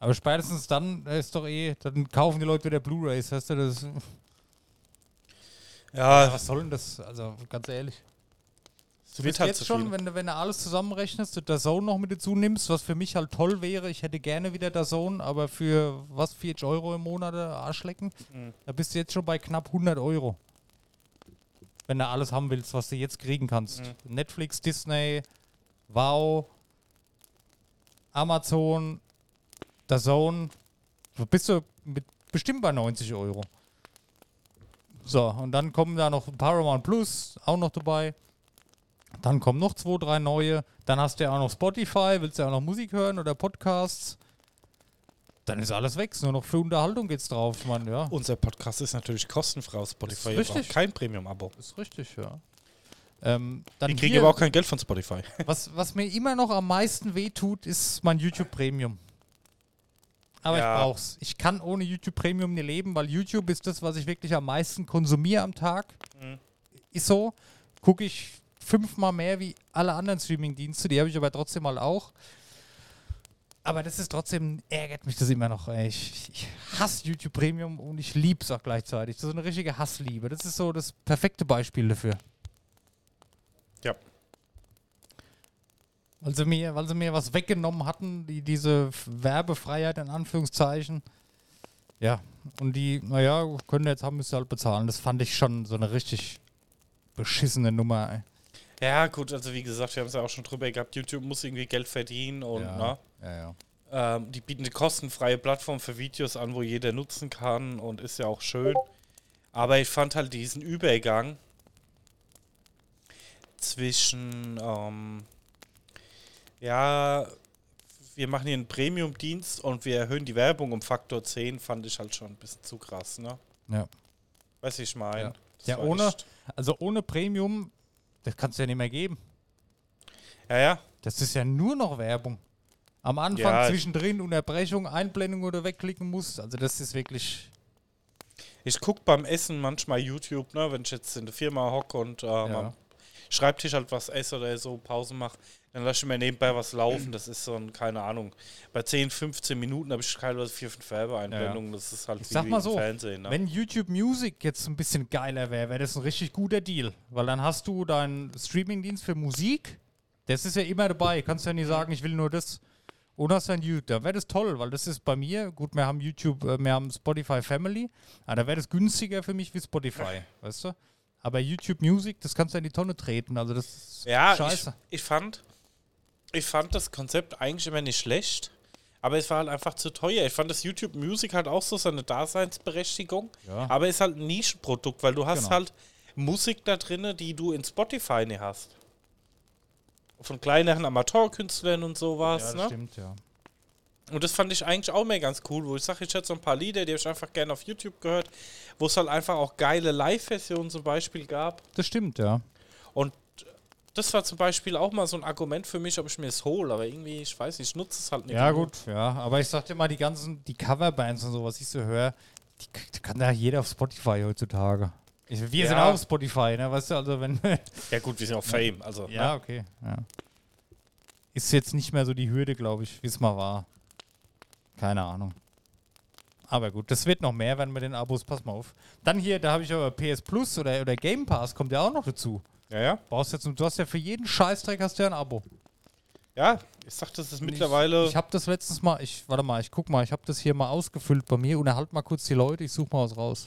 Aber spätestens dann ist doch eh, dann kaufen die Leute wieder Blu-Rays, weißt du, das. Ja, Was soll denn das? Also ganz ehrlich. Du bist halt jetzt schon, wenn du, wenn du alles zusammenrechnest, du Zone noch mit dazu nimmst, was für mich halt toll wäre, ich hätte gerne wieder Zone, aber für was, 40 Euro im Monat äh, Arschlecken, Mhm. da bist du jetzt schon bei knapp 100 Euro. Wenn du alles haben willst, was du jetzt kriegen kannst. Mhm. Netflix, Disney, Wow, Amazon, Zone, da bist du mit bestimmt bei 90 Euro. So, und dann kommen da noch Paramount Plus, auch noch dabei. Dann kommen noch zwei, drei neue. Dann hast du ja auch noch Spotify, willst du ja auch noch Musik hören oder Podcasts. Dann ist alles weg. Nur noch für Unterhaltung geht's drauf. Ich meine, ja, Unser Podcast ist natürlich kostenfrei auf Spotify. Ist ihr braucht. Kein Premium-Abo. ist richtig, ja. Ähm, dann kriegen hier, aber auch kein Geld von Spotify. was, was mir immer noch am meisten wehtut, ist mein YouTube Premium. Aber Ja. ich brauch's. Ich kann ohne YouTube Premium nicht leben, weil YouTube ist das, was ich wirklich am meisten konsumiere am Tag. Mhm. Ist so. Gucke ich fünfmal mehr wie alle anderen Streaming-Dienste, die habe ich aber trotzdem mal auch. Aber das ist trotzdem, ärgert mich das immer noch. Ey. Ich, ich hasse YouTube Premium und ich liebe es auch gleichzeitig. Das ist so eine richtige Hassliebe. Das ist so das perfekte Beispiel dafür. Ja. Weil sie mir, weil sie mir was weggenommen hatten, die, diese Werbefreiheit in Anführungszeichen. Ja, und die, naja, können jetzt haben, müssen sie halt bezahlen. Das fand ich schon so eine richtig beschissene Nummer. Ey. Ja, gut, also wie gesagt, wir haben es ja auch schon drüber gehabt, YouTube muss irgendwie Geld verdienen und Ja. ne, Ja, ja. ähm, die bieten eine kostenfreie Plattform für Videos an, wo jeder nutzen kann und ist ja auch schön. Aber ich fand halt diesen Übergang zwischen, ähm, ja, wir machen hier einen Premium-Dienst und wir erhöhen die Werbung um Faktor 10, fand ich halt schon ein bisschen zu krass, ne? ja. Weiß ich meine. Ja. Ja, ohne- Also ohne Premium, das kannst du ja nicht mehr geben. Ja, ja. Das ist ja nur noch Werbung. Am Anfang, Ja. zwischendrin, Unterbrechung, Einblendung oder wegklicken musst. Also das ist wirklich. Ich gucke beim Essen manchmal YouTube, ne, wenn ich jetzt in der Firma hocke und ähm, Ja. Schreibtisch halt was esse oder so, Pause mache, dann lasse ich mir nebenbei was laufen. Das ist so ein, keine Ahnung. Bei 10, 15 Minuten habe ich teilweise 4, 5 Werbeeinblendungen. Das ist halt Ich sag mal so, Fernsehen. Ne? wenn YouTube Music jetzt ein bisschen geiler wäre, wäre das ein richtig guter Deal. Weil dann hast du deinen Streamingdienst für Musik, das ist ja immer dabei. Kannst ja nicht sagen, ich will nur das. Und hast dann YouTube. Da wäre das toll, weil das ist bei mir, gut, wir haben YouTube, äh, wir haben Spotify Family, aber da wäre das günstiger für mich wie Spotify, weißt du? Aber YouTube Music, das kannst du in die Tonne treten. Also das ist Ja, ich, scheiße. ich fand, ich fand das Konzept eigentlich immer nicht schlecht, aber es war halt einfach zu teuer. Ich fand das YouTube Music halt auch so seine Daseinsberechtigung, Ja. aber ist halt ein Nischenprodukt, weil du hast Genau. halt Musik da drin, die du in Spotify nicht hast. Von kleineren Amateurkünstlern und sowas, ja, das ne? stimmt, ja. Und das fand ich eigentlich auch mehr ganz cool, wo ich sage, ich hätte so ein paar Lieder, die habe ich einfach gerne auf YouTube gehört, wo es halt einfach auch geile Live-Versionen zum Beispiel gab. Das stimmt, ja. Und das war zum Beispiel auch mal so ein Argument für mich, ob ich mir es hole, aber irgendwie, ich weiß nicht, ich nutze es halt nicht. Ja, gut, ja. Aber ich sag dir mal, die ganzen, die Coverbands und so, was ich so höre, die, kann ja jeder auf Spotify heutzutage. Ich, wir sind Ja. auch auf Spotify, ne? Weißt du, also wenn. Ja, gut, wir sind auch Fame, also. ja, Ne? okay. Ja. Ist jetzt nicht mehr so die Hürde, glaube ich, wie es mal war. Keine Ahnung. Aber gut, das wird noch mehr, wenn wir den Abos, pass mal auf. Dann hier, da habe ich aber PS Plus oder, oder Game Pass, kommt ja auch noch dazu. Ja, ja. Brauchst jetzt, du hast ja für jeden Scheißdreck hast du ja ein Abo. Ja, ich sag, das ist mittlerweile. Ich, ich habe das letztens mal, ich warte mal, ich guck mal, ich habe das hier mal ausgefüllt bei mir. Unterhalt mal kurz die Leute, ich suche mal was raus.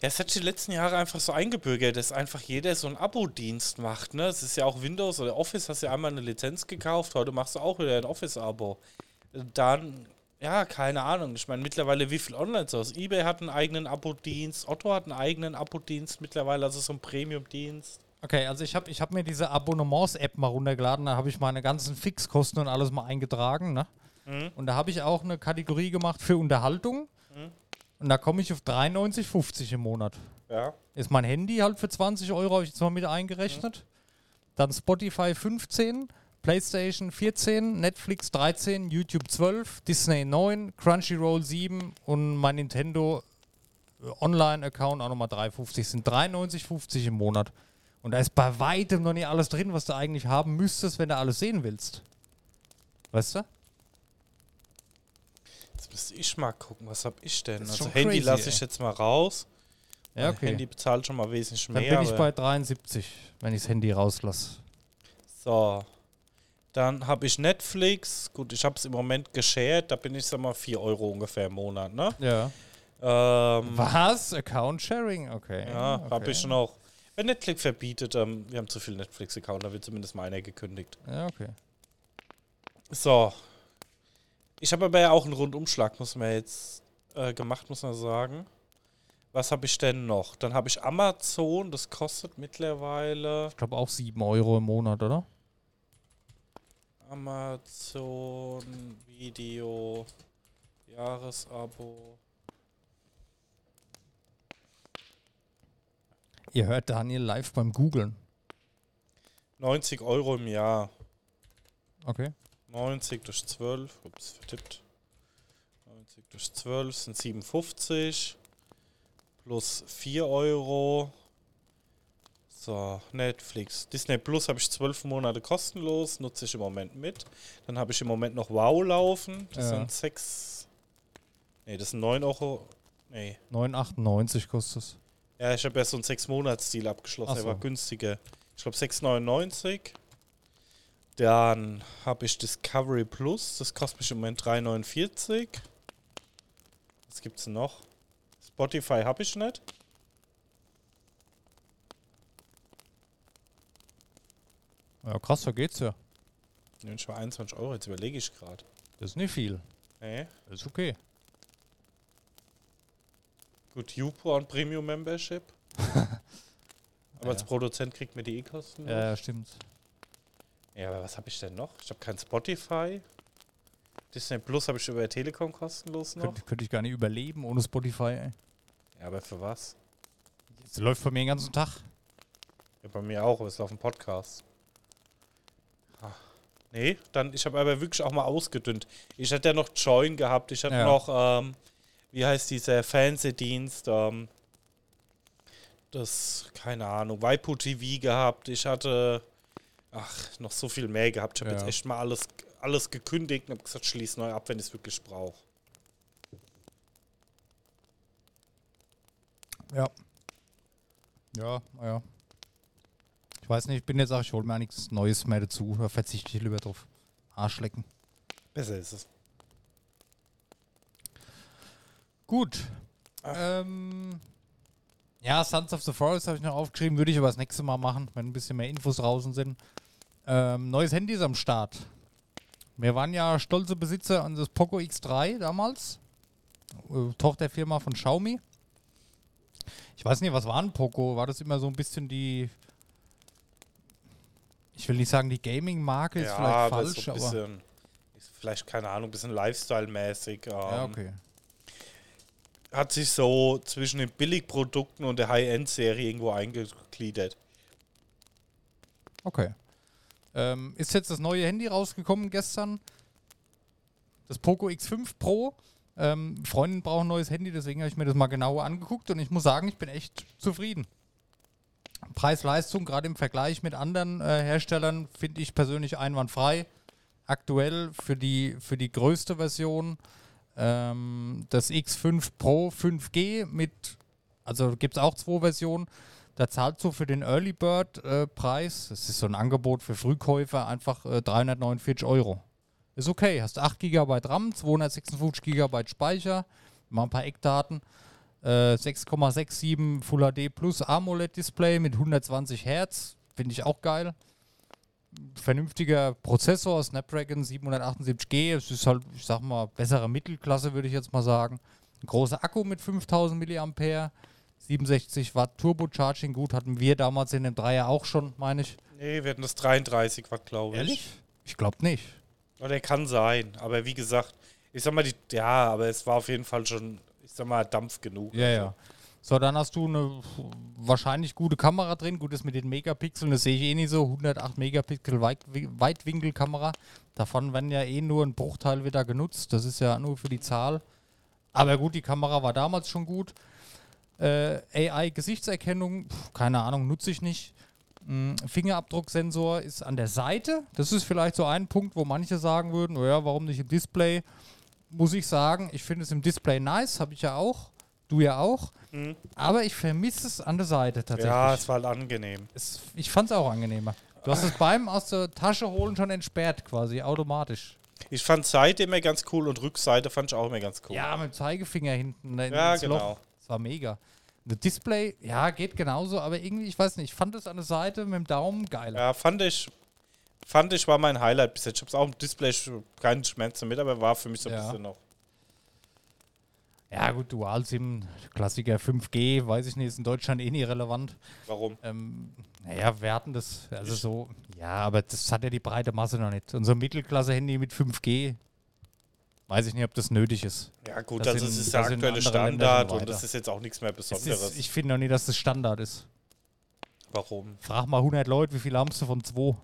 ja, es hat sich die letzten Jahre einfach so eingebürgert, dass einfach jeder so einen Abo-Dienst macht. Ne? Es ist ja auch Windows oder Office, hast ja einmal eine Lizenz gekauft, heute machst du auch wieder ein Office-Abo. Dann, ja, keine Ahnung. Ich meine, mittlerweile, wie viel Online-Stores? eBay hat einen eigenen Abo-Dienst, Otto hat einen eigenen Abo-Dienst mittlerweile, also so ein Premium-Dienst. Okay, also ich habe ich hab mir diese Abonnements-App mal runtergeladen, da habe ich meine ganzen Fixkosten und alles mal eingetragen. Ne? Mhm. Und da habe ich auch eine Kategorie gemacht für Unterhaltung. Und da komme ich auf 93,50 im Monat. Ja. Ist mein Handy halt für 20 Euro, habe ich jetzt mal mit eingerechnet. Dann Spotify 15, PlayStation 14, Netflix 13, YouTube 12, Disney 9, Crunchyroll 7 und mein Nintendo äh, Online-Account auch nochmal 3,50. Sind 93,50 im Monat. Und da ist bei weitem noch nicht alles drin, was du eigentlich haben müsstest, wenn du alles sehen willst. Weißt du? Jetzt müsste ich mal gucken, was habe ich denn? Also Handy lasse ich jetzt mal raus. Ja, okay. Handy bezahlt schon mal wesentlich Dann mehr. bin ich bei 73, wenn ich das Handy rauslasse. So. Dann habe ich Netflix. Gut, ich habe es im Moment geshared. Da bin ich, sag mal, 4 Euro ungefähr im Monat, ne? Ja. Ähm, Was? Account Sharing? Okay. ja, okay. habe ich noch. Wenn Netflix verbietet, ähm, wir haben zu viel Netflix-Account, da wird zumindest mal einer gekündigt. Ja, okay. So. Ich habe aber ja auch einen Rundumschlag, muss man jetzt äh, gemacht, muss man sagen. Was habe ich denn noch? Dann habe ich Amazon, das kostet mittlerweile Ich glaube auch 7 Euro im Monat, oder? Amazon Video Jahresabo. Ihr hört Daniel live beim Googlen. 90 Euro im Jahr. Okay. 90 durch 12. Ups, vertippt. 90 durch 12 sind 57. Plus 4 Euro. So, Netflix. Disney Plus habe ich 12 Monate kostenlos. Nutze ich im Moment mit. Dann habe ich im Moment noch Wow laufen. Das Ja. sind 6. Nee, das sind 9 Euro. Nee. 9,98 kostet es. Ja, ich habe ja so einen 6-Monats-Deal abgeschlossen. Ach Der so. war günstiger. Ich glaube 6,99. Dann habe ich Discovery Plus. Das kostet mich im Moment 3,49. Was gibt's denn noch? Spotify habe ich nicht. Ja, krass, da geht's ja. Ich war 21 Euro. Jetzt überlege ich gerade. Das ist nicht viel. Nee. Das ist okay. Gut, YouPorn Premium Membership. Aber als Ja. Produzent kriegt mir die eh kostenlos. Ja, stimmt. Ja, aber was habe ich denn noch? Ich habe kein Spotify. Disney Plus habe ich über Telekom kostenlos noch. Könnte, könnte ich gar nicht überleben ohne Spotify, ey. Ja, aber für was? Das läuft bei mir den ganzen Tag. Ja, bei mir auch, aber es ist auf dem Podcast. Ah, Nee, dann, ich habe aber wirklich auch mal ausgedünnt. Ich hatte ja noch Join gehabt, ich hatte Ja. noch, ähm, wie heißt dieser Fernsehdienst, ähm, das, keine Ahnung, Waipu TV gehabt. Ich hatte, ach, noch so viel mehr gehabt. Ich habe Ja. jetzt echt mal alles, alles gekündigt und habe gesagt, schließ neu ab, wenn ich es wirklich brauche. Ja. Ja, ja. Ich weiß nicht, ich bin jetzt auch, ich hole mir auch nichts Neues mehr dazu. Da verzichte ich lieber drauf. Arschlecken. Besser ist es. Gut. Ähm, ja, Sons of the Forest habe ich noch aufgeschrieben, würde ich aber das nächste Mal machen, wenn ein bisschen mehr Infos draußen sind. Ähm, neues Handy ist am Start. Wir waren ja stolze Besitzer an das Poco X3 damals. Äh, Tochterfirma von Xiaomi. Ich weiß nicht, was war ein Poco? War das immer so ein bisschen die. Ich will nicht sagen, die Gaming-Marke ist vielleicht falsch, so ein aber. bisschen, ist vielleicht, keine Ahnung, ein bisschen Lifestyle-mäßig. Ähm, Ja, okay. Hat sich so zwischen den Billigprodukten und der High-End-Serie irgendwo eingegliedert. Okay. Ähm, ist jetzt das neue Handy rausgekommen gestern? Das Poco X5 Pro. Ähm, Freundin braucht ein neues Handy, deswegen habe ich mir das mal genauer angeguckt und ich muss sagen, ich bin echt zufrieden. Preis-Leistung, gerade im Vergleich mit anderen äh, Herstellern, finde ich persönlich einwandfrei. Aktuell für die, für die größte Version ähm, das X5 Pro 5G mit, also gibt es auch zwei Versionen. Da zahlst du für den Early Bird äh, Preis, das ist so ein Angebot für Frühkäufer, einfach äh, 349 Euro. Ist okay, hast 8 GB RAM, 256 GB Speicher, mal ein paar Eckdaten. Äh, 6,67 Full HD Plus AMOLED Display mit 120 Hertz, finde ich auch geil. Vernünftiger Prozessor, Snapdragon 778G, es ist halt, ich sag mal, bessere Mittelklasse, würde ich jetzt mal sagen. Ein großer Akku mit 5000 mAh, 67 Watt Turbocharging, gut, hatten wir damals in dem Dreier auch schon, meine ich. Nee, wir hatten das 33 Watt, glaube ich. Ich glaube nicht. Oder kann sein. Aber wie gesagt, ich sag mal, die, ja, aber es war auf jeden Fall schon, sag mal, Dampf genug. Ja, ja. So, dann hast du eine wahrscheinlich gute Kamera drin. Gut, das mit den Megapixeln, das sehe ich eh nicht so. 108 Megapixel Weit Weitwinkelkamera. Davon werden ja eh nur ein Bruchteil wieder genutzt. Das ist ja nur für die Zahl. Aber gut, die Kamera war damals schon gut. Äh, AI-Gesichtserkennung, keine Ahnung, nutze ich nicht. Mm, Fingerabdrucksensor ist an der Seite. Das ist vielleicht so ein Punkt, wo manche sagen würden, naja, warum nicht im Display? Muss ich sagen, ich finde es im Display nice, habe ich ja auch. Du ja auch. Aber ich vermisse es an der Seite tatsächlich. Ja, es war halt angenehm. es, ich fand es auch angenehmer. Du hast es beim aus der Tasche holen schon entsperrt, quasi, automatisch. Ich fand Seite immer ganz cool und Rückseite fand ich auch immer ganz cool. Ja, mit dem Zeigefinger hinten in, Ja, genau. Loch. Das war mega. Das Display, ja, geht genauso, aber irgendwie, ich weiß nicht, ich fand es an der Seite mit dem Daumen geiler. Ja, fand ich, fand ich war mein Highlight bis jetzt. Ich hab's auch im Display keinen Schmerz damit, aber war für mich so ein Ja. bisschen noch. Ja, gut, Dual-SIM, Klassiker 5G, weiß ich nicht, ist in Deutschland eh nicht relevant. Warum? Ähm, naja, wir hatten das, also so, ja, aber das hat ja die breite Masse noch nicht. Unser Mittelklasse-Handy mit 5G, weiß ich nicht, ob das nötig ist. Ja, gut, Das also sind- es ist der aktuelle Standard und das ist jetzt auch nichts mehr Es Besonderes. ist, ich finde noch nicht, dass das Standard ist. Warum? Frag mal 100 Leute, wie viel haben sie von 2?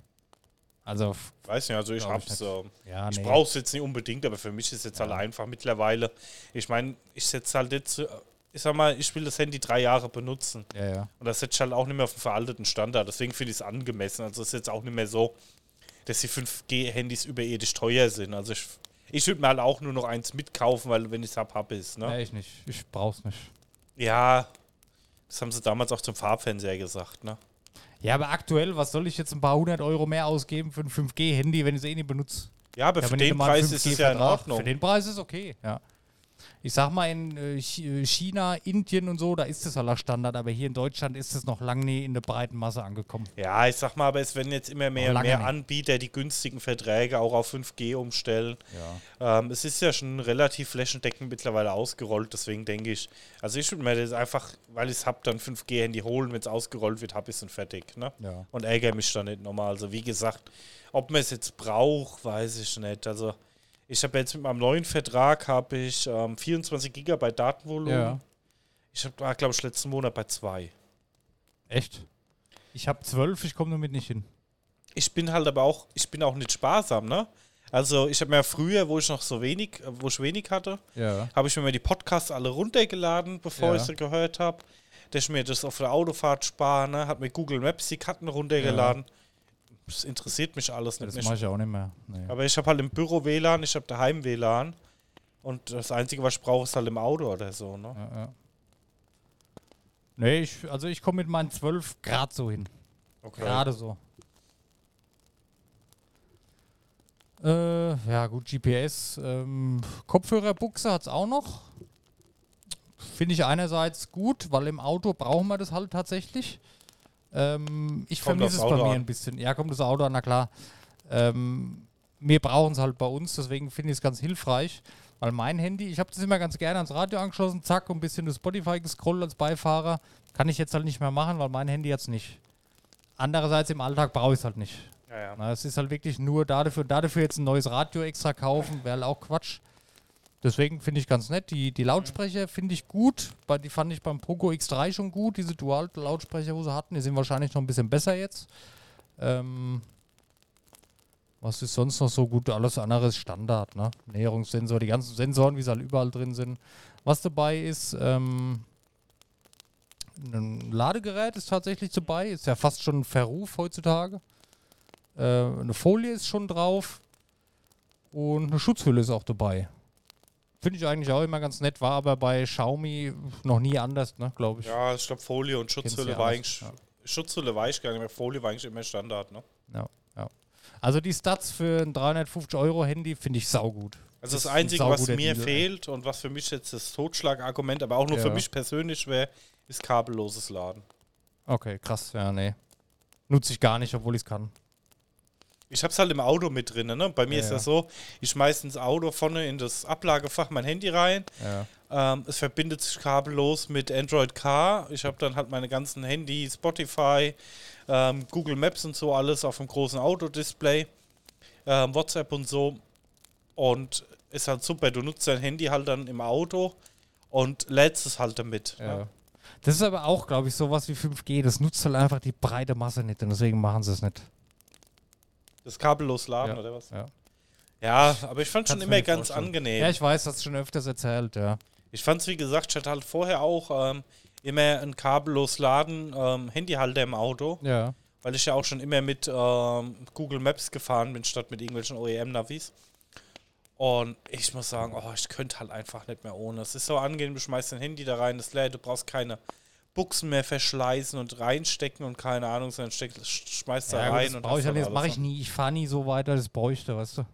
Also, Weiß nicht, also ich ich hab's. ähm, ja, Ich nee. brauche es jetzt nicht unbedingt, aber für mich ist jetzt halt einfach mittlerweile. Ich meine, ich setze halt jetzt, äh, ich sag mal, ich will das Handy drei Jahre benutzen. Ja, ja. Und das setze ich halt auch nicht mehr auf einen veralteten Standard. Deswegen finde ich es angemessen. Also es ist jetzt auch nicht mehr so, dass die 5G-Handys überirdisch teuer sind. Also ich, ich würde mir halt auch nur noch eins mitkaufen, weil wenn ich es hab, hab ich es. Ne? Nee, ich nicht. Ich brauch's nicht. Ja, das haben sie damals auch zum Farbfernseher gesagt. Ne? Ja, aber aktuell, was soll ich jetzt ein paar hundert Euro mehr ausgeben für ein 5G-Handy, wenn ich es eh nicht benutze? Ja, aber Ich für den Preis ist es ja in 5G-Vertrag. Ordnung. Für den Preis ist okay, ja. Ich sag mal, in äh, äh, China, Indien und so, da ist das aller Standard, aber hier in Deutschland ist es noch lange nie in der breiten Masse angekommen. Ja, ich sag mal, aber es werden jetzt immer mehr und mehr nicht. Anbieter die günstigen Verträge auch auf 5G umstellen. Ja. Ähm, es ist ja schon relativ flächendeckend mittlerweile ausgerollt, deswegen denke ich, also ich würde mir das einfach, weil ich es habe, dann 5G-Handy holen, wenn es ausgerollt wird, habe ich es und fertig. Ne? Ja. Und ärgere mich dann nicht nochmal. Also wie gesagt, ob man es jetzt braucht, weiß ich nicht. Also ich habe jetzt mit meinem neuen Vertrag habe ich ähm, 24 GB Datenvolumen. Ja. Ich war, glaube ich, letzten Monat bei zwei. Echt? Ich habe zwölf, ich komme damit nicht hin. ich bin halt aber auch, ich bin auch nicht sparsam, ne? Also ich habe mir früher, wo ich noch so wenig, äh, wo ich wenig hatte, Ja. habe ich mir mal die Podcasts alle runtergeladen, bevor Ja. ich sie gehört habe. dass ich mir das auf der Autofahrt spare, ne? Hat mir Google Maps die Karten runtergeladen. Das interessiert mich alles nicht Das mache ich auch nicht mehr. Nee. Aber ich habe halt im Büro WLAN, ich habe daheim WLAN. Und das Einzige, was ich brauche, ist halt im Auto oder so, ne? Ja, ja. Nee, ich, also ich komme mit meinen 12 Grad so hin. Okay. Gerade so. Äh, ja, gut, GPS. Ähm, Kopfhörerbuchse hat es auch noch. Finde ich einerseits gut, weil im Auto brauchen wir das halt tatsächlich. Ähm, ich Kommt vermisse es bei mir an. ein bisschen. Ja, kommt das Auto an, na klar. Ähm, wir brauchen es halt bei uns, deswegen finde ich es ganz hilfreich. Weil mein Handy, ich habe das immer ganz gerne ans Radio angeschlossen, zack, und ein bisschen das Spotify gescrollt als Beifahrer. Kann ich jetzt halt nicht mehr machen, weil mein Handy jetzt nicht. Andererseits im Alltag brauche ich es halt nicht. Ja, ja. Na, es ist halt wirklich nur dafür, dafür jetzt ein neues Radio extra kaufen, wäre halt auch Quatsch. Deswegen finde ich ganz nett. Die, die Lautsprecher finde ich gut. Bei, die fand ich beim Poco X3 schon gut. Diese Dual-Lautsprecher, wo sie hatten, die sind wahrscheinlich noch ein bisschen besser jetzt. Ähm, was ist sonst noch so gut? Alles andere ist Standard, ne? Näherungssensor, die ganzen Sensoren, wie sie halt überall drin sind. Was dabei ist, ähm, ein Ladegerät ist tatsächlich dabei. Ist ja fast schon ein Verruf heutzutage. Äh, eine Folie ist schon drauf. Und eine Schutzhülle ist auch dabei. Finde ich eigentlich auch immer ganz nett, war aber bei Xiaomi noch nie anders, ne, glaube ich. Ja, ich glaube Folie und Schutzhülle war eigentlich. ja. Schutzhülle war ich gar nicht mehr. Folie war eigentlich immer Standard, ne? Ja, ja. Also die Stats für ein 350 Euro Handy finde ich saugut. Also das ein Einzige, was mir ey. fehlt und was für mich jetzt das Totschlagargument, aber auch nur für Ja. mich persönlich wäre, ist kabelloses Laden. Okay, krass, ja, nee. Nutze ich gar nicht, obwohl ich es kann. Ich hab's halt im Auto mit drin, ne? Bei mir Ja, ist das so, ich schmeiß ins Auto vorne in das Ablagefach mein Handy rein. Ähm, es verbindet sich kabellos mit Android Car. Ich habe dann halt meine ganzen Handy, Spotify, ähm, Google Maps und so alles auf dem großen Autodisplay, ähm, WhatsApp und so. Und ist halt super. Du nutzt dein Handy halt dann im Auto und lädst es halt damit. ja. ne? Das ist aber auch, glaube ich, sowas wie 5G. Das nutzt halt einfach die breite Masse nicht und deswegen machen sie es nicht. Das kabellos laden Ja, oder was? ja. Ja, aber ich fand schon Kannst mir immer ganz vorstellen. angenehm. Ja, ich weiß, hast du schon öfters erzählt, ja. Ich fand's wie gesagt, ich hatte halt vorher auch ähm, immer ein kabellos Laden ähm, Handyhalter im Auto, Ja. weil ich ja auch schon immer mit ähm, Google Maps gefahren bin, statt mit irgendwelchen OEM-Navis. Und ich muss sagen, oh, ich könnte halt einfach nicht mehr ohne. Es ist so angenehm, du schmeißt dein Handy da rein, das lädt, du brauchst keine Buchsen mehr verschleißen und reinstecken und keine Ahnung, sondern steck, schmeißt da ja, gut, rein das und brauche ich das mache ich nie. Ich fahre nie so weiter, das bräuchte, weißt du.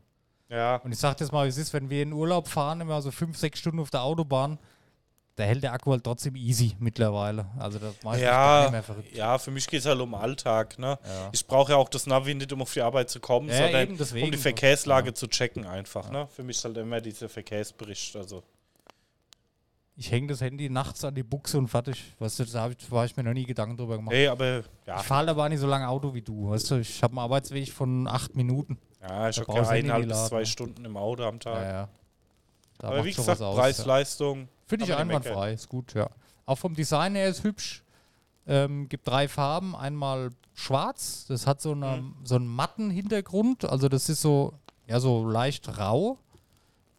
Ja, Und ich sag jetzt mal, wie es ist, wenn wir in Urlaub fahren, immer so fünf, sechs Stunden auf der Autobahn, da hält der Akku halt trotzdem easy mittlerweile. Also das mache ich ja, nicht mehr verrückt. ja, für mich geht es halt um Alltag, ne? Ja. Ich brauche ja auch das Navi nicht, um auf die Arbeit zu kommen, Ja, sondern um die Verkehrslage zu checken einfach. Ne? Für mich ist halt immer dieser Verkehrsbericht. Also. Ich hänge das Handy nachts an die Buchse und fertig. Weißt du, da hab ich, war ich mir noch nie Gedanken drüber gemacht. Nee, aber ja, Ich fahre aber nicht so lange Auto wie du. Weißt du, ich habe einen Arbeitsweg von acht Minuten. ja ich habe keine Handy eineinhalb bis zwei? Stunden im Auto am Tag. Ja, ja. Da aber wie gesagt, was aus, Preis, ja. Finde ich einwandfrei, ist gut, ja. Auch vom Design her ist hübsch. Ähm, gibt drei Farben. Einmal schwarz, das hat so, eine, Mhm. so einen matten Hintergrund, also das ist so, ja, so leicht rau.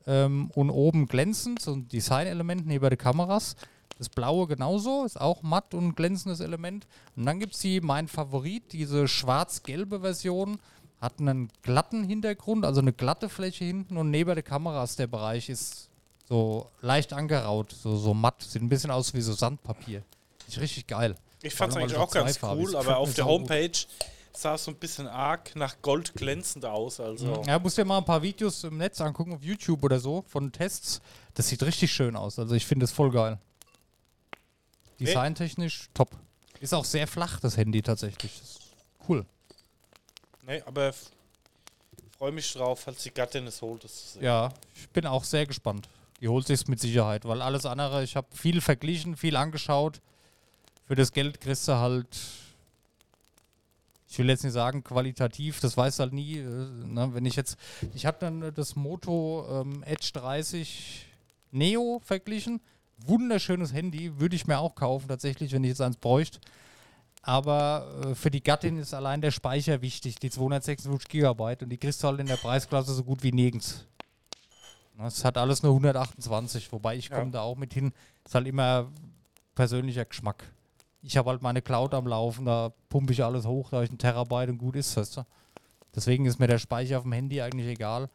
Ähm, und oben glänzend, so ein Designelement neben den Kameras. Das blaue genauso, ist auch matt und glänzendes Element. Und dann gibt es die, mein Favorit, diese schwarz-gelbe Version. Hat einen glatten Hintergrund, also eine glatte Fläche hinten und neben der Kameras der Bereich ist so leicht angeraut, so, so matt. Sieht ein bisschen aus wie so Sandpapier. Ist richtig geil. Ich fand es eigentlich auch ganz cool, aber auf der. Homepage sah es so ein bisschen arg nach Gold glänzend aus. Also. Ja, musst dir mal ein paar Videos im Netz angucken, auf YouTube oder so, von Tests. Das sieht richtig schön aus. Also ich finde es voll geil. Designtechnisch top. Ist auch sehr flach, das Handy tatsächlich. Das ist cool. Nee, aber freue mich drauf, falls die Gattin es holt. Ja, ich bin auch sehr gespannt. Die holt sich mit Sicherheit, weil alles andere, ich habe viel verglichen, viel angeschaut. Für das Geld kriegst du halt, ich will jetzt nicht sagen qualitativ, das weiß halt nie. Äh, ne, wenn ich jetzt, ich habe dann äh, das Moto ähm, Edge 30 Neo verglichen. Wunderschönes Handy, würde ich mir auch kaufen, tatsächlich, wenn ich jetzt eins bräuchte. Aber äh, für die Gattin ist allein der Speicher wichtig, die 256 Gigabyte. Und die kriegst du halt in der Preisklasse so gut wie nirgends. Na, Es hat alles nur 128, wobei ich Ja. komme da auch mit hin. Ist halt immer persönlicher Geschmack. Ich habe halt meine Cloud am Laufen, da pumpe ich alles hoch, da habe ich einen Terabyte und gut ist, weißt du. Deswegen ist mir der Speicher auf dem Handy eigentlich egal.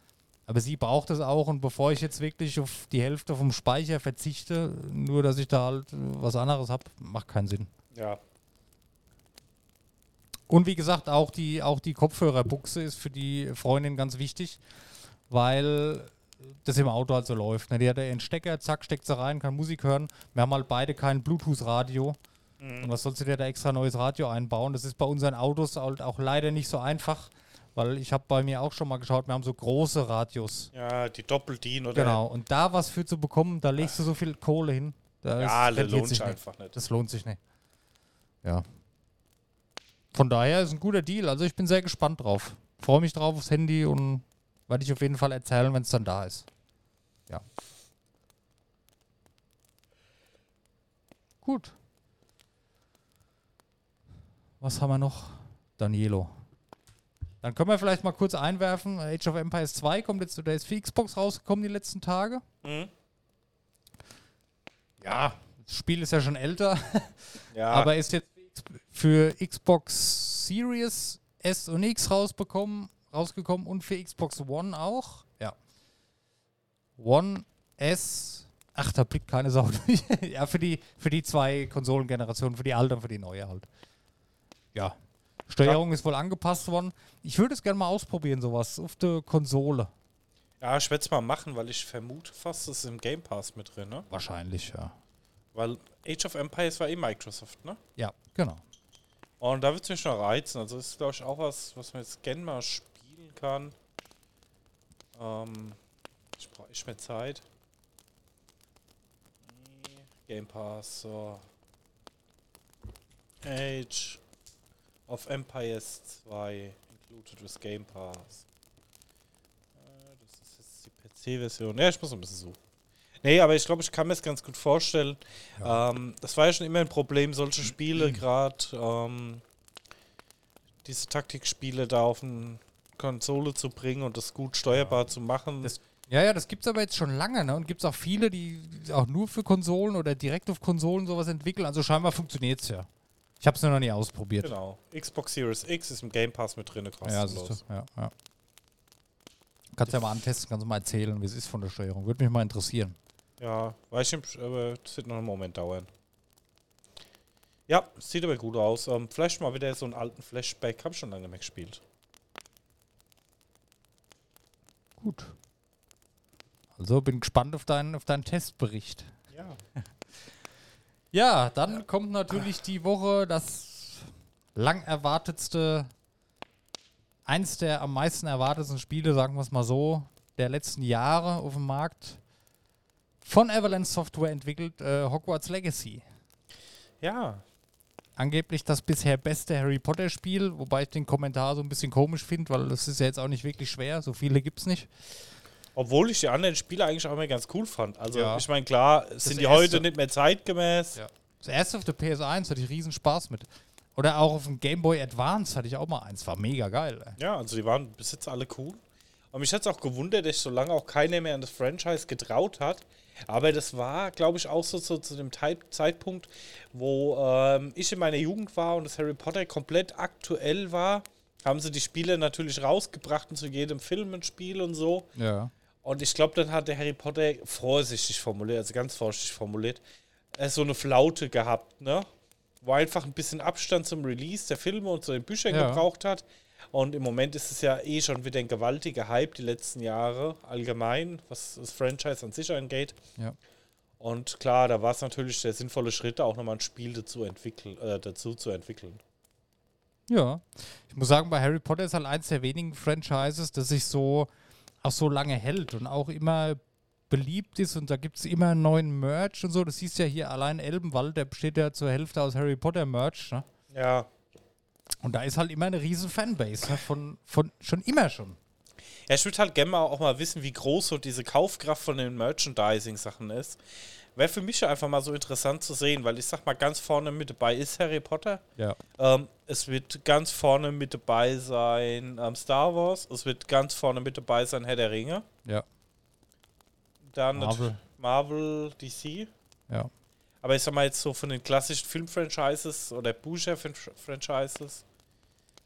Aber sie braucht es auch und bevor ich jetzt wirklich auf die Hälfte vom Speicher verzichte, nur dass ich da halt äh, was anderes habe, macht keinen Sinn. Ja. Und wie gesagt, auch die, auch die Kopfhörerbuchse ist für die Freundin ganz wichtig, weil das im Auto halt so läuft. Ne? Die hat ja ihren Stecker, zack, steckt sie rein, kann Musik hören. Wir haben halt beide kein Bluetooth-Radio. Und was sollst du dir da extra neues Radio einbauen? Das ist bei unseren Autos halt auch leider nicht so einfach, weil ich habe bei mir auch schon mal geschaut, wir haben so große Radios. Ja, die Doppel-DIN oder. Genau. Und da was für zu bekommen, da legst du so viel Kohle hin. Da Ja, das lohnt sich einfach nicht. Das lohnt sich nicht. Ja. Von daher ist ein guter Deal. Also ich bin sehr gespannt drauf. Freue mich drauf aufs Handy und werde ich auf jeden Fall erzählen, wenn es dann da ist. Ja. Gut. Was haben wir noch? Danielo. Dann können wir vielleicht mal kurz einwerfen. Age of Empires 2 kommt jetzt, der ist für Xbox rausgekommen die letzten Tage. Mhm. Ja, das Spiel ist ja schon älter. Ja, Aber ist jetzt für Xbox Series S und X rausbekommen, rausgekommen und für Xbox One auch. Ja. One S. Ach, da blickt keine Sau durch. ja, für die, für die zwei Konsolengenerationen, für die alte und für die neue halt. Ja. Steuerung ist wohl angepasst worden. Ich würde es gerne mal ausprobieren, sowas auf der Konsole. ja ich werde es mal machen, weil ich vermute fast, es ist im Game Pass mit drin, ne? Wahrscheinlich, ja. Weil Age of Empires war eh Microsoft, ne? Ja, genau. Und da wird es mich schon reizen. Also ist, glaube ich, auch was, was man jetzt gerne mal spielen kann. Ähm, ich brauche ich mehr Zeit. Game Pass, so. Age of Empires 2 included with Game Pass. Äh, Das ist jetzt die PC-Version. Ja, ich muss noch ein bisschen suchen. Nee, aber ich glaube, ich kann mir das ganz gut vorstellen. Ähm, das war ja schon immer ein Problem, solche Spiele, gerade ähm, diese Taktikspiele da auf eine Konsole zu bringen und das gut steuerbar zu machen. Das- Ja, ja, das gibt's aber jetzt schon lange, ne? Und gibt's auch viele, die auch nur für Konsolen oder direkt auf Konsolen sowas entwickeln. Also scheinbar funktioniert's ja. Ich habe es nur noch nie ausprobiert. genau. Xbox Series X ist im Game Pass mit drin, Ja, kostenlos. siehst du. ja, ja. Kannst ja mal antesten, kannst du mal erzählen, wie es ist von der Steuerung. Würde mich mal interessieren. Ja, weiß ich, aber das wird noch einen Moment dauern. Ja, sieht aber gut aus. Ähm, vielleicht mal wieder so einen alten Flashback. Hab schon lange mehr gespielt. Gut. Also bin gespannt auf deinen, auf deinen Testbericht. Ja. Ja, dann kommt natürlich die Woche das lang erwartetste, eins der am meisten erwartetsten Spiele, sagen wir es mal so, der letzten Jahre auf dem Markt. Von Avalanche Software entwickelt, äh, Hogwarts Legacy. Ja. Angeblich das bisher beste Harry Potter Spiel, wobei ich den Kommentar so ein bisschen komisch finde, weil das ist ja jetzt auch nicht wirklich schwer, so viele gibt es nicht. Obwohl ich die anderen Spiele eigentlich auch immer ganz cool fand. Also, Ja. ich meine, klar, sind die erste- heute nicht mehr zeitgemäß. Ja. Das erste auf der PS1 hatte ich riesen Spaß mit. Oder auch auf dem Game Boy Advance hatte ich auch mal eins, war mega geil. Ey. Ja, also die waren bis jetzt alle cool. Und mich hat es auch gewundert, dass so lange auch keiner mehr an das Franchise getraut hat. Aber das war, glaube ich, auch so, so zu dem Zeitpunkt, wo ähm, ich in meiner Jugend war und das Harry Potter komplett aktuell war. Haben sie die Spiele natürlich rausgebracht und zu jedem Film ein Spiel und so. Ja. Und ich glaube, dann hat der Harry Potter vorsichtig formuliert, also ganz vorsichtig formuliert, äh, so eine Flaute gehabt, ne? Wo einfach ein bisschen Abstand zum Release der Filme und zu den Büchern Ja. gebraucht hat. Und im Moment ist es ja eh schon wieder ein gewaltiger Hype die letzten Jahre allgemein, was das Franchise an sich angeht. Ja. Und klar, da war es natürlich der sinnvolle Schritt, auch nochmal ein Spiel dazu, entwickeln, äh, dazu zu entwickeln. Ja. Ich muss sagen, bei Harry Potter ist halt eins der wenigen Franchises, das sich so auch so lange hält und auch immer beliebt ist und da gibt es immer neuen Merch und so. Das siehst ja hier allein Elbenwald, der besteht ja zur Hälfte aus Harry Potter Merch. Ne? Ja, Und da ist halt immer eine riesen Fanbase, ne? von, von schon immer schon. Ja, ich würde halt gerne mal auch mal wissen, wie groß so diese Kaufkraft von den Merchandising-Sachen ist. Wäre für mich einfach mal so interessant zu sehen, weil ich sag mal, ganz vorne mit dabei ist Harry Potter. Ja. Ähm, es wird ganz vorne mit dabei sein ähm, Star Wars. Es wird ganz vorne mit dabei sein Herr der Ringe. Ja. Dann Marvel. Marvel, DC. Ja. Aber ich sag mal jetzt so von den klassischen Film-Franchises oder Bücher-Franchises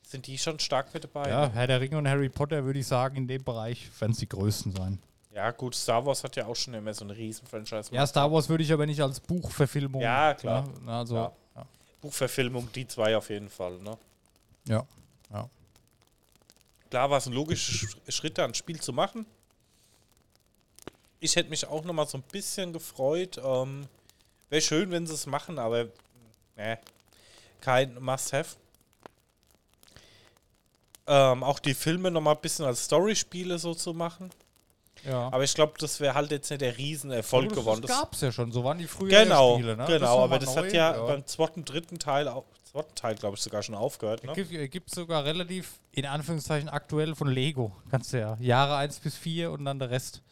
sind die schon stark mit dabei. Ja, ne? Herr der Ringe und Harry Potter würde ich sagen, in dem Bereich werden es die größten sein. Ja, gut, Star Wars hat ja auch schon immer so eine riesen Franchise. Ja, Star Wars würde ich aber nicht als Buchverfilmung. Ja, klar. Ne? Also, Ja. ja. Buchverfilmung, die zwei auf jeden Fall, ne? ja. ja. Klar war es ein logischer Sch- Schritt, da ein Spiel zu machen. Ich hätte mich auch noch mal so ein bisschen gefreut. Ähm, Wäre schön, wenn sie es machen, aber ne, kein Must-Have. Ähm, auch die Filme noch mal ein bisschen als Storyspiele so zu machen. Ja. Aber ich glaube, das wäre halt jetzt nicht der Riesenerfolg das, geworden. Das Das, gab es ja schon, so waren die früher genau, Spiele. Ne? genau. war aber das neu, hat ja, beim zweiten, dritten Teil, auch, zweiten Teil glaube ich sogar schon aufgehört. Ne? Gibt, gibt sogar relativ, in Anführungszeichen, aktuell von Lego. Kannst du ja Jahre 1 bis 4 und dann der Rest.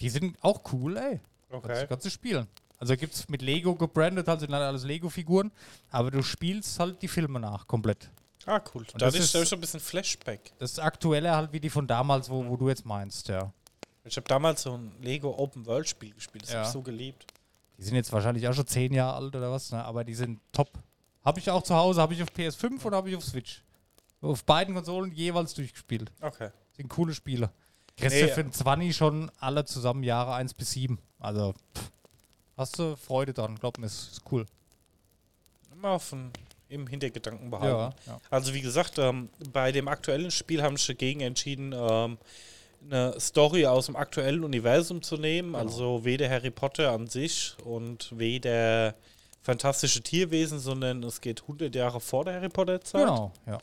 Die sind auch cool, ey. Okay. du- kannst du spielen. Also gibt es mit Lego gebrandet, halt sind halt alles Lego-Figuren, aber du spielst halt die Filme nach, komplett. Ah, cool. Und Da das ist ist schon ein bisschen Flashback. Das ist aktueller halt wie die von damals, wo, wo du jetzt meinst, ja. Ich habe damals so ein Lego Open World Spiel gespielt. Das Ja. habe ich so geliebt. Die sind jetzt wahrscheinlich auch schon 10 Jahre alt oder was, ne? aber die sind top. Habe ich auch zu Hause, habe ich auf PS5 und habe ich auf Switch. Auf beiden Konsolen jeweils durchgespielt. Okay. Sind coole Spiele. Kriegst Nee, für den 20 schon alle zusammen Jahre 1 bis 7. Also, pff, hast du Freude dran, glaub mir, ist, ist cool. Immer auf den, im Hintergedanken behalten. Ja, ja. Also wie gesagt, ähm, bei dem aktuellen Spiel haben sie dagegen entschieden, ähm, eine Story aus dem aktuellen Universum zu nehmen. Genau. Also weder Harry Potter an sich und weder fantastische Tierwesen, sondern es geht 100 Jahre vor der Harry Potter Zeit. Genau, ja.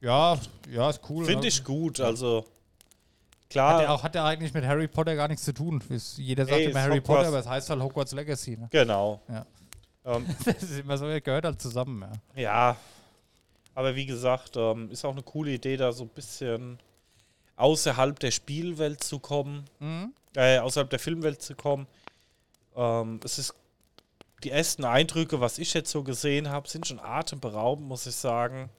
Ja, ja, ist cool. Finde ne? ich gut. Also Hat klar, ja auch hat ja eigentlich mit Harry Potter gar nichts zu tun. Jeder sagt Ey, immer Harry Hogwarts. Potter, aber es heißt halt Hogwarts Legacy. Ne? genau. Ja. Ähm, Das ist immer so, er gehört halt zusammen. Ja. Ja, aber wie gesagt, ähm, ist auch eine coole Idee, da so ein bisschen außerhalb der Spielwelt zu kommen, Mhm. äh, außerhalb der Filmwelt zu kommen. Ähm, es ist die ersten Eindrücke, was ich jetzt so gesehen habe, sind schon atemberaubend, muss ich sagen.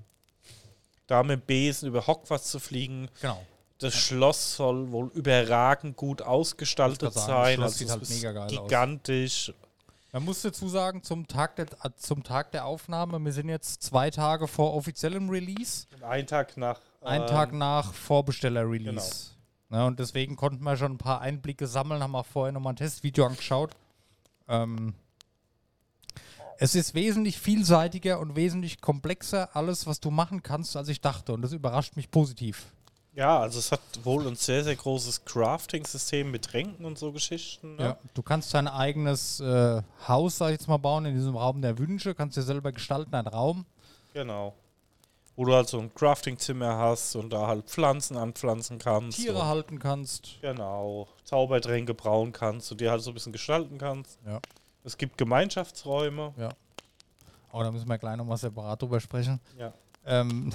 Da mit dem Besen über Hogwarts zu fliegen. Genau. Das Schloss soll wohl überragend gut ausgestaltet das sein. Schloss Also sieht es halt ist mega geil aus. Man muss dazu sagen, zum Tag, der, äh, zum Tag der Aufnahme, wir sind jetzt zwei Tage vor offiziellem Release, Ein Tag nach. ein ähm, Tag nach Vorbesteller-Release. Ne, und deswegen konnten wir schon ein paar Einblicke sammeln, haben auch vorher nochmal ein Testvideo angeschaut. Ähm, es ist wesentlich vielseitiger und wesentlich komplexer, alles, was du machen kannst, als ich dachte. Und das überrascht mich positiv. Ja, also es hat wohl ein sehr, sehr großes Crafting-System mit Tränken und so Geschichten. Ne? Ja. Du kannst dein eigenes äh, Haus, sag ich jetzt mal, bauen in diesem Raum der Wünsche, kannst dir selber gestalten, einen Raum. Genau. Wo du halt so ein Crafting-Zimmer hast und da halt Pflanzen anpflanzen kannst. Tiere halten kannst. Genau. Zaubertränke brauen kannst und dir halt so ein bisschen gestalten kannst. Ja. Es gibt Gemeinschaftsräume. Oh, da müssen wir gleich nochmal separat drüber sprechen. Ja. Ähm,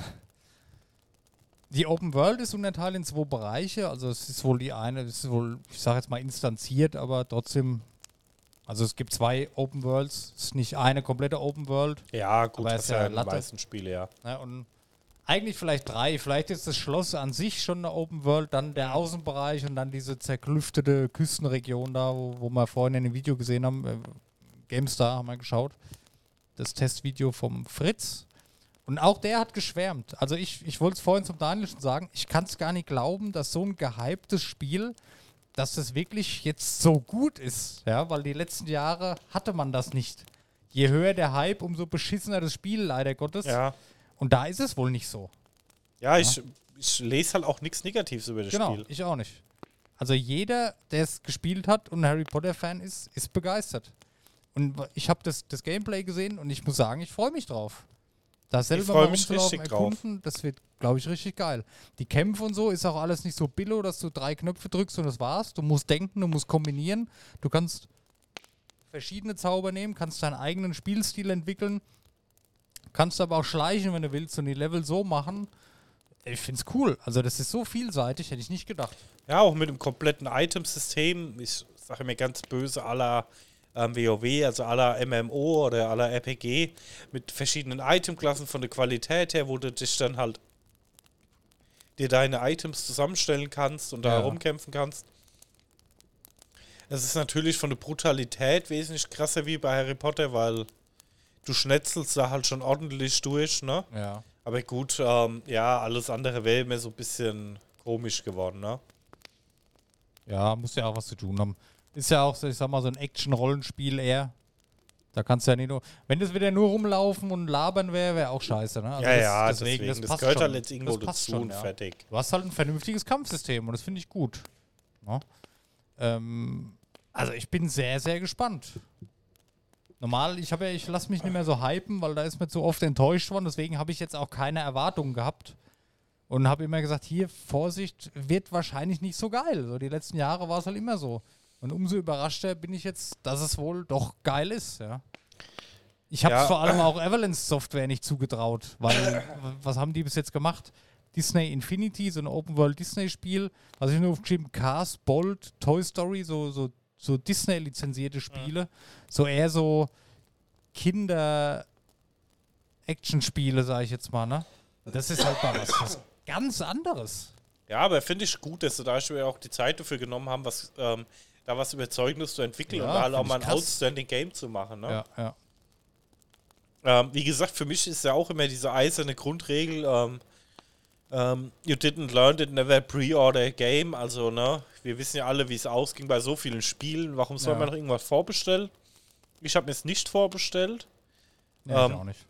die Open World ist unterteilt in zwei Bereiche. Also es ist wohl die eine, es ist wohl, ich sage jetzt mal instanziert, aber trotzdem, also es gibt zwei Open Worlds. Es ist nicht eine komplette Open World. Ja, gut, Aber das ist ja ja in den Latte. meisten Spiele, ja. Ne? Und eigentlich vielleicht drei. Vielleicht ist das Schloss an sich schon eine Open World, dann der Außenbereich und dann diese zerklüftete Küstenregion da, wo, wo wir vorhin in dem Video gesehen haben. Äh, GameStar haben wir geschaut. Das Testvideo vom Fritz. Und auch der hat geschwärmt. Also ich, ich wollte es vorhin zum Daniel schon sagen, ich kann es gar nicht glauben, dass so ein gehyptes Spiel, dass das wirklich jetzt so gut ist. Ja, weil die letzten Jahre hatte man das nicht. Je höher der Hype, umso beschissener das Spiel, leider Gottes. Ja, Und da ist es wohl nicht so. ja ich, ich lese halt auch nichts Negatives über das genau, Spiel. ich auch nicht. Also jeder, der es gespielt hat und ein Harry Potter-Fan ist, ist begeistert. Und ich habe das, das Gameplay gesehen und ich muss sagen, ich freue mich drauf. Da selber freu mal mich richtig drauf. erkunden, das wird, glaube ich, richtig geil. Die Kämpfe und so ist auch alles nicht so billo, dass du drei Knöpfe drückst und das war's. Du musst denken, du musst kombinieren. Du kannst verschiedene Zauber nehmen, kannst deinen eigenen Spielstil entwickeln. Kannst aber auch schleichen, wenn du willst und die Level so machen. Ich finde es cool. Also das ist so vielseitig, hätte ich nicht gedacht. Ja, auch mit dem kompletten Item-System. Ich sage mir ganz böse aller ähm, WoW, also aller MMO oder aller RPG, mit verschiedenen Itemklassen von der Qualität her, wo du dich dann halt dir deine Items zusammenstellen kannst und da Ja. herumkämpfen kannst. Es ist natürlich von der Brutalität wesentlich krasser wie bei Harry Potter, weil du schnetzelst da halt schon ordentlich durch, ne? Ja. Aber gut, ähm, ja, alles andere wäre mir so ein bisschen komisch geworden, ne? Ja, muss ja auch was zu tun haben. Ist ja auch, so, ich sag mal, so ein Action-Rollenspiel eher. Da kannst du ja nicht nur. Wenn das wieder nur rumlaufen und labern wäre, wäre auch scheiße, ne? Also ja, das- ja, deswegen, das, passt gehört schon. halt jetzt irgendwo Das passt dazu schon, und ja. fertig. Du hast halt ein vernünftiges Kampfsystem und das finde ich gut. Ja. Ähm, also ich bin sehr, sehr gespannt. Normal, ich habe ja, ich lasse mich nicht mehr so hypen, weil da ist mir zu oft enttäuscht worden. Deswegen habe ich jetzt auch keine Erwartungen gehabt. Und habe immer gesagt, hier, Vorsicht, wird wahrscheinlich nicht so geil. So die letzten Jahre war es halt immer so. Und umso überraschter bin ich jetzt, dass es wohl doch geil ist, ja. Ich habe es Ja. vor allem auch Avalanche Software nicht zugetraut, weil was haben die bis jetzt gemacht? Disney Infinity, so ein Open World Disney Spiel, was ich nur aufgeschrieben, Cars, Bolt, Toy Story, so, so, so Disney lizenzierte Spiele, so eher so Kinder Action-Spiele, sage ich jetzt mal, ne? Das ist halt mal was, was ganz anderes. Ja, aber finde ich gut, dass sie da schon auch die Zeit dafür genommen haben, was, ähm, da was Überzeugendes zu entwickeln Ja, und halt auch mal ein krass. outstanding Game zu machen. Ne? Ja, ja. Ähm, wie gesagt, für mich ist ja auch immer diese eiserne Grundregel, ähm, ähm, you didn't learn it, never pre-order a game. Also, ne, wir wissen ja alle, wie es ausging bei so vielen Spielen. Warum soll Ja. man noch irgendwas vorbestellen? Ich habe mir es nicht vorbestellt. Nee, ich Ähm, auch nicht.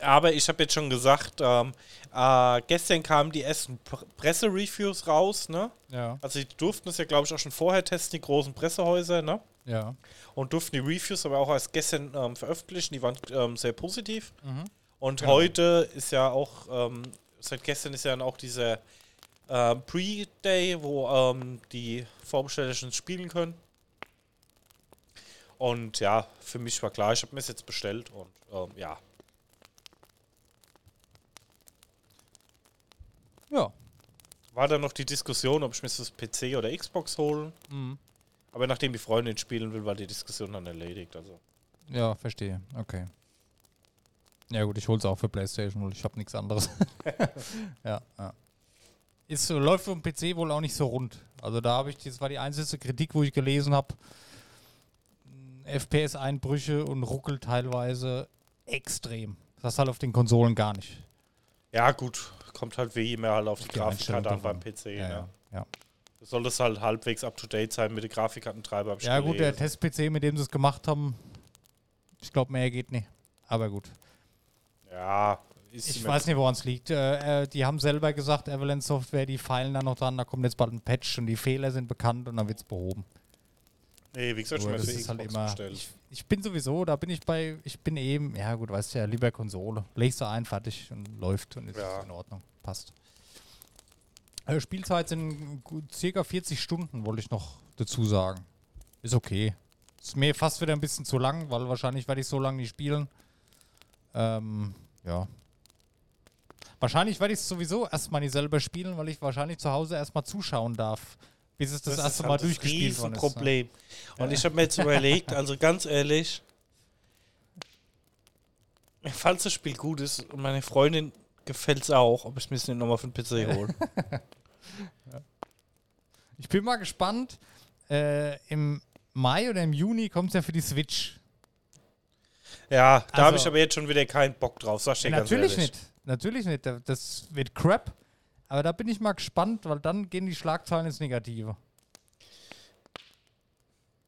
Aber ich habe jetzt schon gesagt, ähm, äh, gestern kamen die ersten Pr Pressereviews raus, ne? Ja, Also die durften es ja, glaube ich, auch schon vorher testen, die großen Pressehäuser, ne? ja. Und durften die Reviews aber auch erst gestern ähm, veröffentlichen. Die waren ähm, sehr positiv. Mhm. Und Genau. heute ist ja auch, ähm, seit gestern ist ja dann auch dieser ähm, Pre-Day, wo ähm, die Vorbesteller schon spielen können. Und ja, für mich war klar, ich habe mir es jetzt bestellt und ähm, ja. Ja. War dann noch die Diskussion, ob ich mir das PC oder Xbox holen. Mhm. Aber nachdem die Freundin spielen will, war die Diskussion dann erledigt. Also. Ja, verstehe. Okay. Ja gut, ich hol's auch für Playstation, weil ich habe nichts anderes. ja, ja. Ist, so- läuft dem PC wohl auch nicht so rund. Also da habe ich, das war die einzige Kritik, wo ich gelesen habe. FPS-Einbrüche und ruckelt teilweise extrem. Das halt auf den Konsolen gar nicht. Ja, gut, kommt halt wie immer halt auf die Die Grafikkarte an beim. PC. Ja, ne? ja. ja. Soll das halt halbwegs up to date sein mit den Grafikkartentreiber? ja gut, der. Test-PC, mit dem sie es gemacht haben, ich glaube, mehr geht nicht. Aber gut. Ja, Ich weiß nicht, woran es liegt. Äh, äh, die haben selber gesagt, Avalanche Software, die feilen da noch dran, da kommt jetzt bald ein Patch und die Fehler sind bekannt und dann wird es behoben. Nee, wie gesagt, mir das ist halt immer. Ich, ich bin sowieso, da bin ich bei, ich bin eben, ja gut, weißt du ja, lieber Konsole. Legst du ein, fertig und läuft und ist Ja. in Ordnung. Passt. Äh, Spielzeit sind circa 40 Stunden, wollte ich noch dazu sagen. Ist okay. Ist mir fast wieder ein bisschen zu lang, weil wahrscheinlich werde ich so lange nicht spielen. Ähm, ja. Wahrscheinlich werde ich es sowieso erstmal nicht selber spielen, weil ich wahrscheinlich zu Hause erstmal zuschauen darf, bis es das, erste ist Mal halt durchgespielt worden ist. ne? Problem. Und ich habe mir jetzt überlegt, also ganz ehrlich, falls das Spiel gut ist und meine Freundin gefällt es auch, ob ich mir es nicht nochmal für den PC hole. Ich bin mal gespannt. Äh, Im Mai oder im Juni kommt es ja für die Switch. ja, da habe Also- ich aber jetzt schon wieder keinen Bock drauf, sag ich dir Natürlich nicht. Natürlich nicht. Da- Das wird crap. Aber da bin ich mal gespannt, weil dann gehen die Schlagzeilen ins Negative.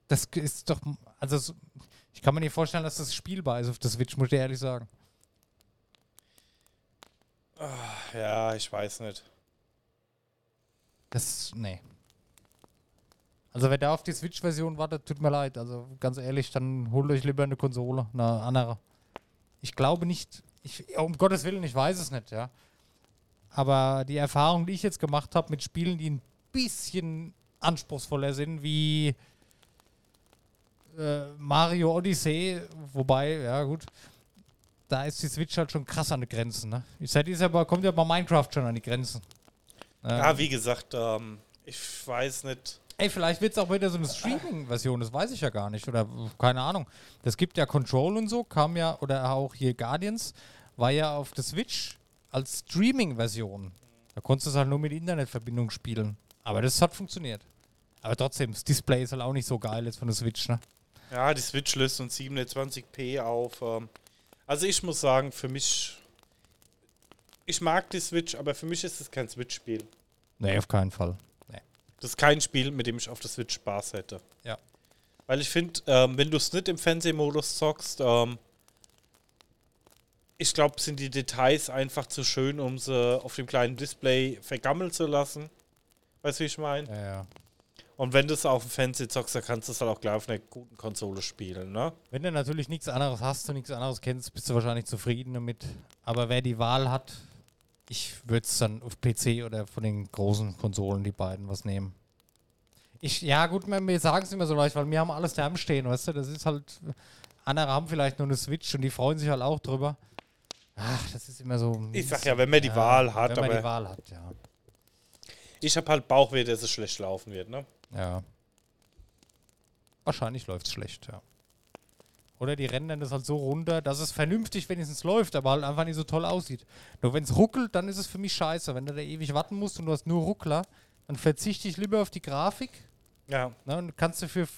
Das ist doch. Also, so- ich kann mir nicht vorstellen, dass das spielbar ist auf der Switch, muss ich dir ehrlich sagen. Ja, ich weiß nicht. Das. Nee. Also, wer da auf die Switch-Version wartet, tut mir leid. Also, ganz ehrlich, dann holt euch lieber eine Konsole, eine andere. Ich glaube nicht. Ich, um Gottes Willen, ich weiß es nicht, ja. Aber die Erfahrung, die ich jetzt gemacht habe mit Spielen, die ein bisschen anspruchsvoller sind, wie äh, Mario Odyssey, wobei, ja gut, da ist die Switch halt schon krass an den Grenzen. Ne? Ich sag, die ist aber, kommt ja bei Minecraft schon an die Grenzen. Ja, wie gesagt, ähm, ich weiß nicht. Ey, vielleicht wird es auch wieder so eine Streaming-Version, das weiß ich ja gar nicht. Oder keine Ahnung. Das gibt ja Control und so, kam ja, oder auch hier Guardians, war ja auf der Switch als Streaming-Version. Da konntest du es halt nur mit Internetverbindung spielen. Aber das hat funktioniert. Aber trotzdem, das Display ist halt auch nicht so geil jetzt von der Switch, ne? Ja, die Switch löst uns 720p auf. Ähm. Also ich muss sagen, für mich. Ich mag die Switch, aber für mich ist es kein Switch-Spiel. Nee, auf keinen Fall. Das ist kein Spiel, mit dem ich auf der Switch Spaß hätte. Ja. Weil ich finde, ähm, wenn du es nicht im Fernsehmodus zockst, ähm, ich glaube, sind die Details einfach zu schön, um sie auf dem kleinen Display vergammeln zu lassen. Weißt du, wie ich meine? Ja, ja. Und wenn du es auf dem Fernseher zockst, dann kannst du es halt auch gleich auf einer guten Konsole spielen, ne? Wenn du natürlich nichts anderes hast und nichts anderes kennst, bist du wahrscheinlich zufrieden damit. Aber wer die Wahl hat, ich würde es dann auf PC oder von den großen Konsolen, die beiden, was nehmen. Ich, ja gut, wir, sagen es immer so leicht, weil wir haben alles daheim stehen, weißt du, das ist halt, andere haben vielleicht nur eine Switch und die freuen sich halt auch drüber. Ach, das ist immer so. Ich sag ja, wenn man die Wahl hat, wenn man die Wahl hat, ja. ich habe halt Bauchweh, dass es schlecht laufen wird, ne? Ja. Wahrscheinlich läuft es schlecht, ja. Oder die rennen dann das halt so runter, dass es vernünftig wenigstens läuft, aber halt einfach nicht so toll aussieht. Nur wenn es ruckelt, dann ist es für mich scheiße. Wenn du da ewig warten musst und du hast nur Ruckler, dann verzichte ich lieber auf die Grafik. Ja. Ne, und kannst du für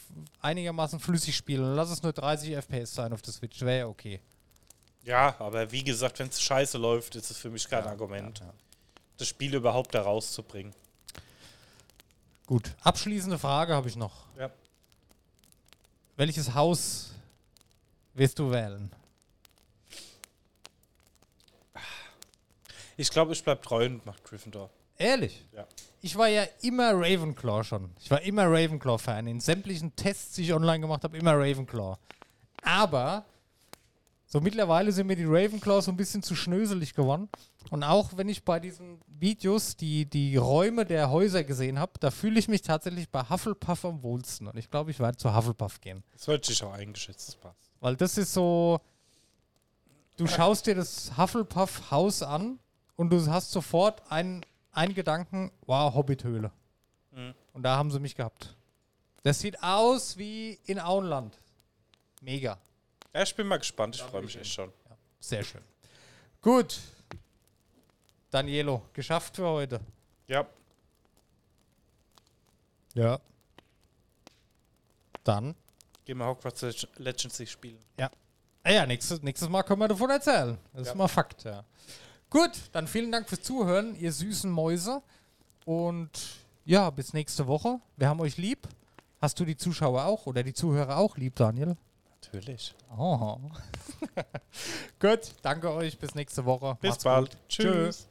einigermaßen flüssig spielen. Und lass es nur 30 FPS sein auf der Switch. Wäre ja okay. Ja, aber wie gesagt, wenn es scheiße läuft, ist es für mich kein Argument, Ja, ja. das Spiel überhaupt da rauszubringen. Gut. Abschließende Frage habe ich noch. Ja. Welches Haus wirst du wählen? Ich glaube, ich bleib treu und mach Gryffindor. Ehrlich? Ja. Ich war ja immer Ravenclaw schon. Ich war immer Ravenclaw-Fan. In sämtlichen Tests, die ich online gemacht habe, immer Ravenclaw. Aber so mittlerweile sind mir die Ravenclaws so ein bisschen zu schnöselig geworden. Und auch wenn ich bei diesen Videos die, die Räume der Häuser gesehen habe, da fühle ich mich tatsächlich bei Hufflepuff am wohlsten. Und ich glaube, ich werde zu Hufflepuff gehen. Das wird sich auch eingeschätzt, das passt. Weil das ist so, du schaust dir das Hufflepuff-Haus an und du hast sofort einen, einen Gedanken, wow, Hobbithöhle. Mhm. Und da haben sie mich gehabt. Das sieht aus wie in Auenland. Mega. Ja, ich bin mal gespannt, ich freue mich echt schon. Sehr schön. Gut. Danielo, geschafft für heute. Ja, Ja. Dann gehen wir Hogwarts Leg- Legacy spielen. Ah ja, nächstes, nächstes Mal können wir davon erzählen. Das Ja. ist mal Fakt, ja. Gut, dann vielen Dank fürs Zuhören, ihr süßen Mäuse. Und ja, bis nächste Woche. Wir haben euch lieb. Hast du die Zuschauer auch oder die Zuhörer auch lieb, Daniel? Natürlich. Oh. Gut, danke euch. Bis nächste Woche. Bis Macht's bald. gut. Tschüss. Tschüss.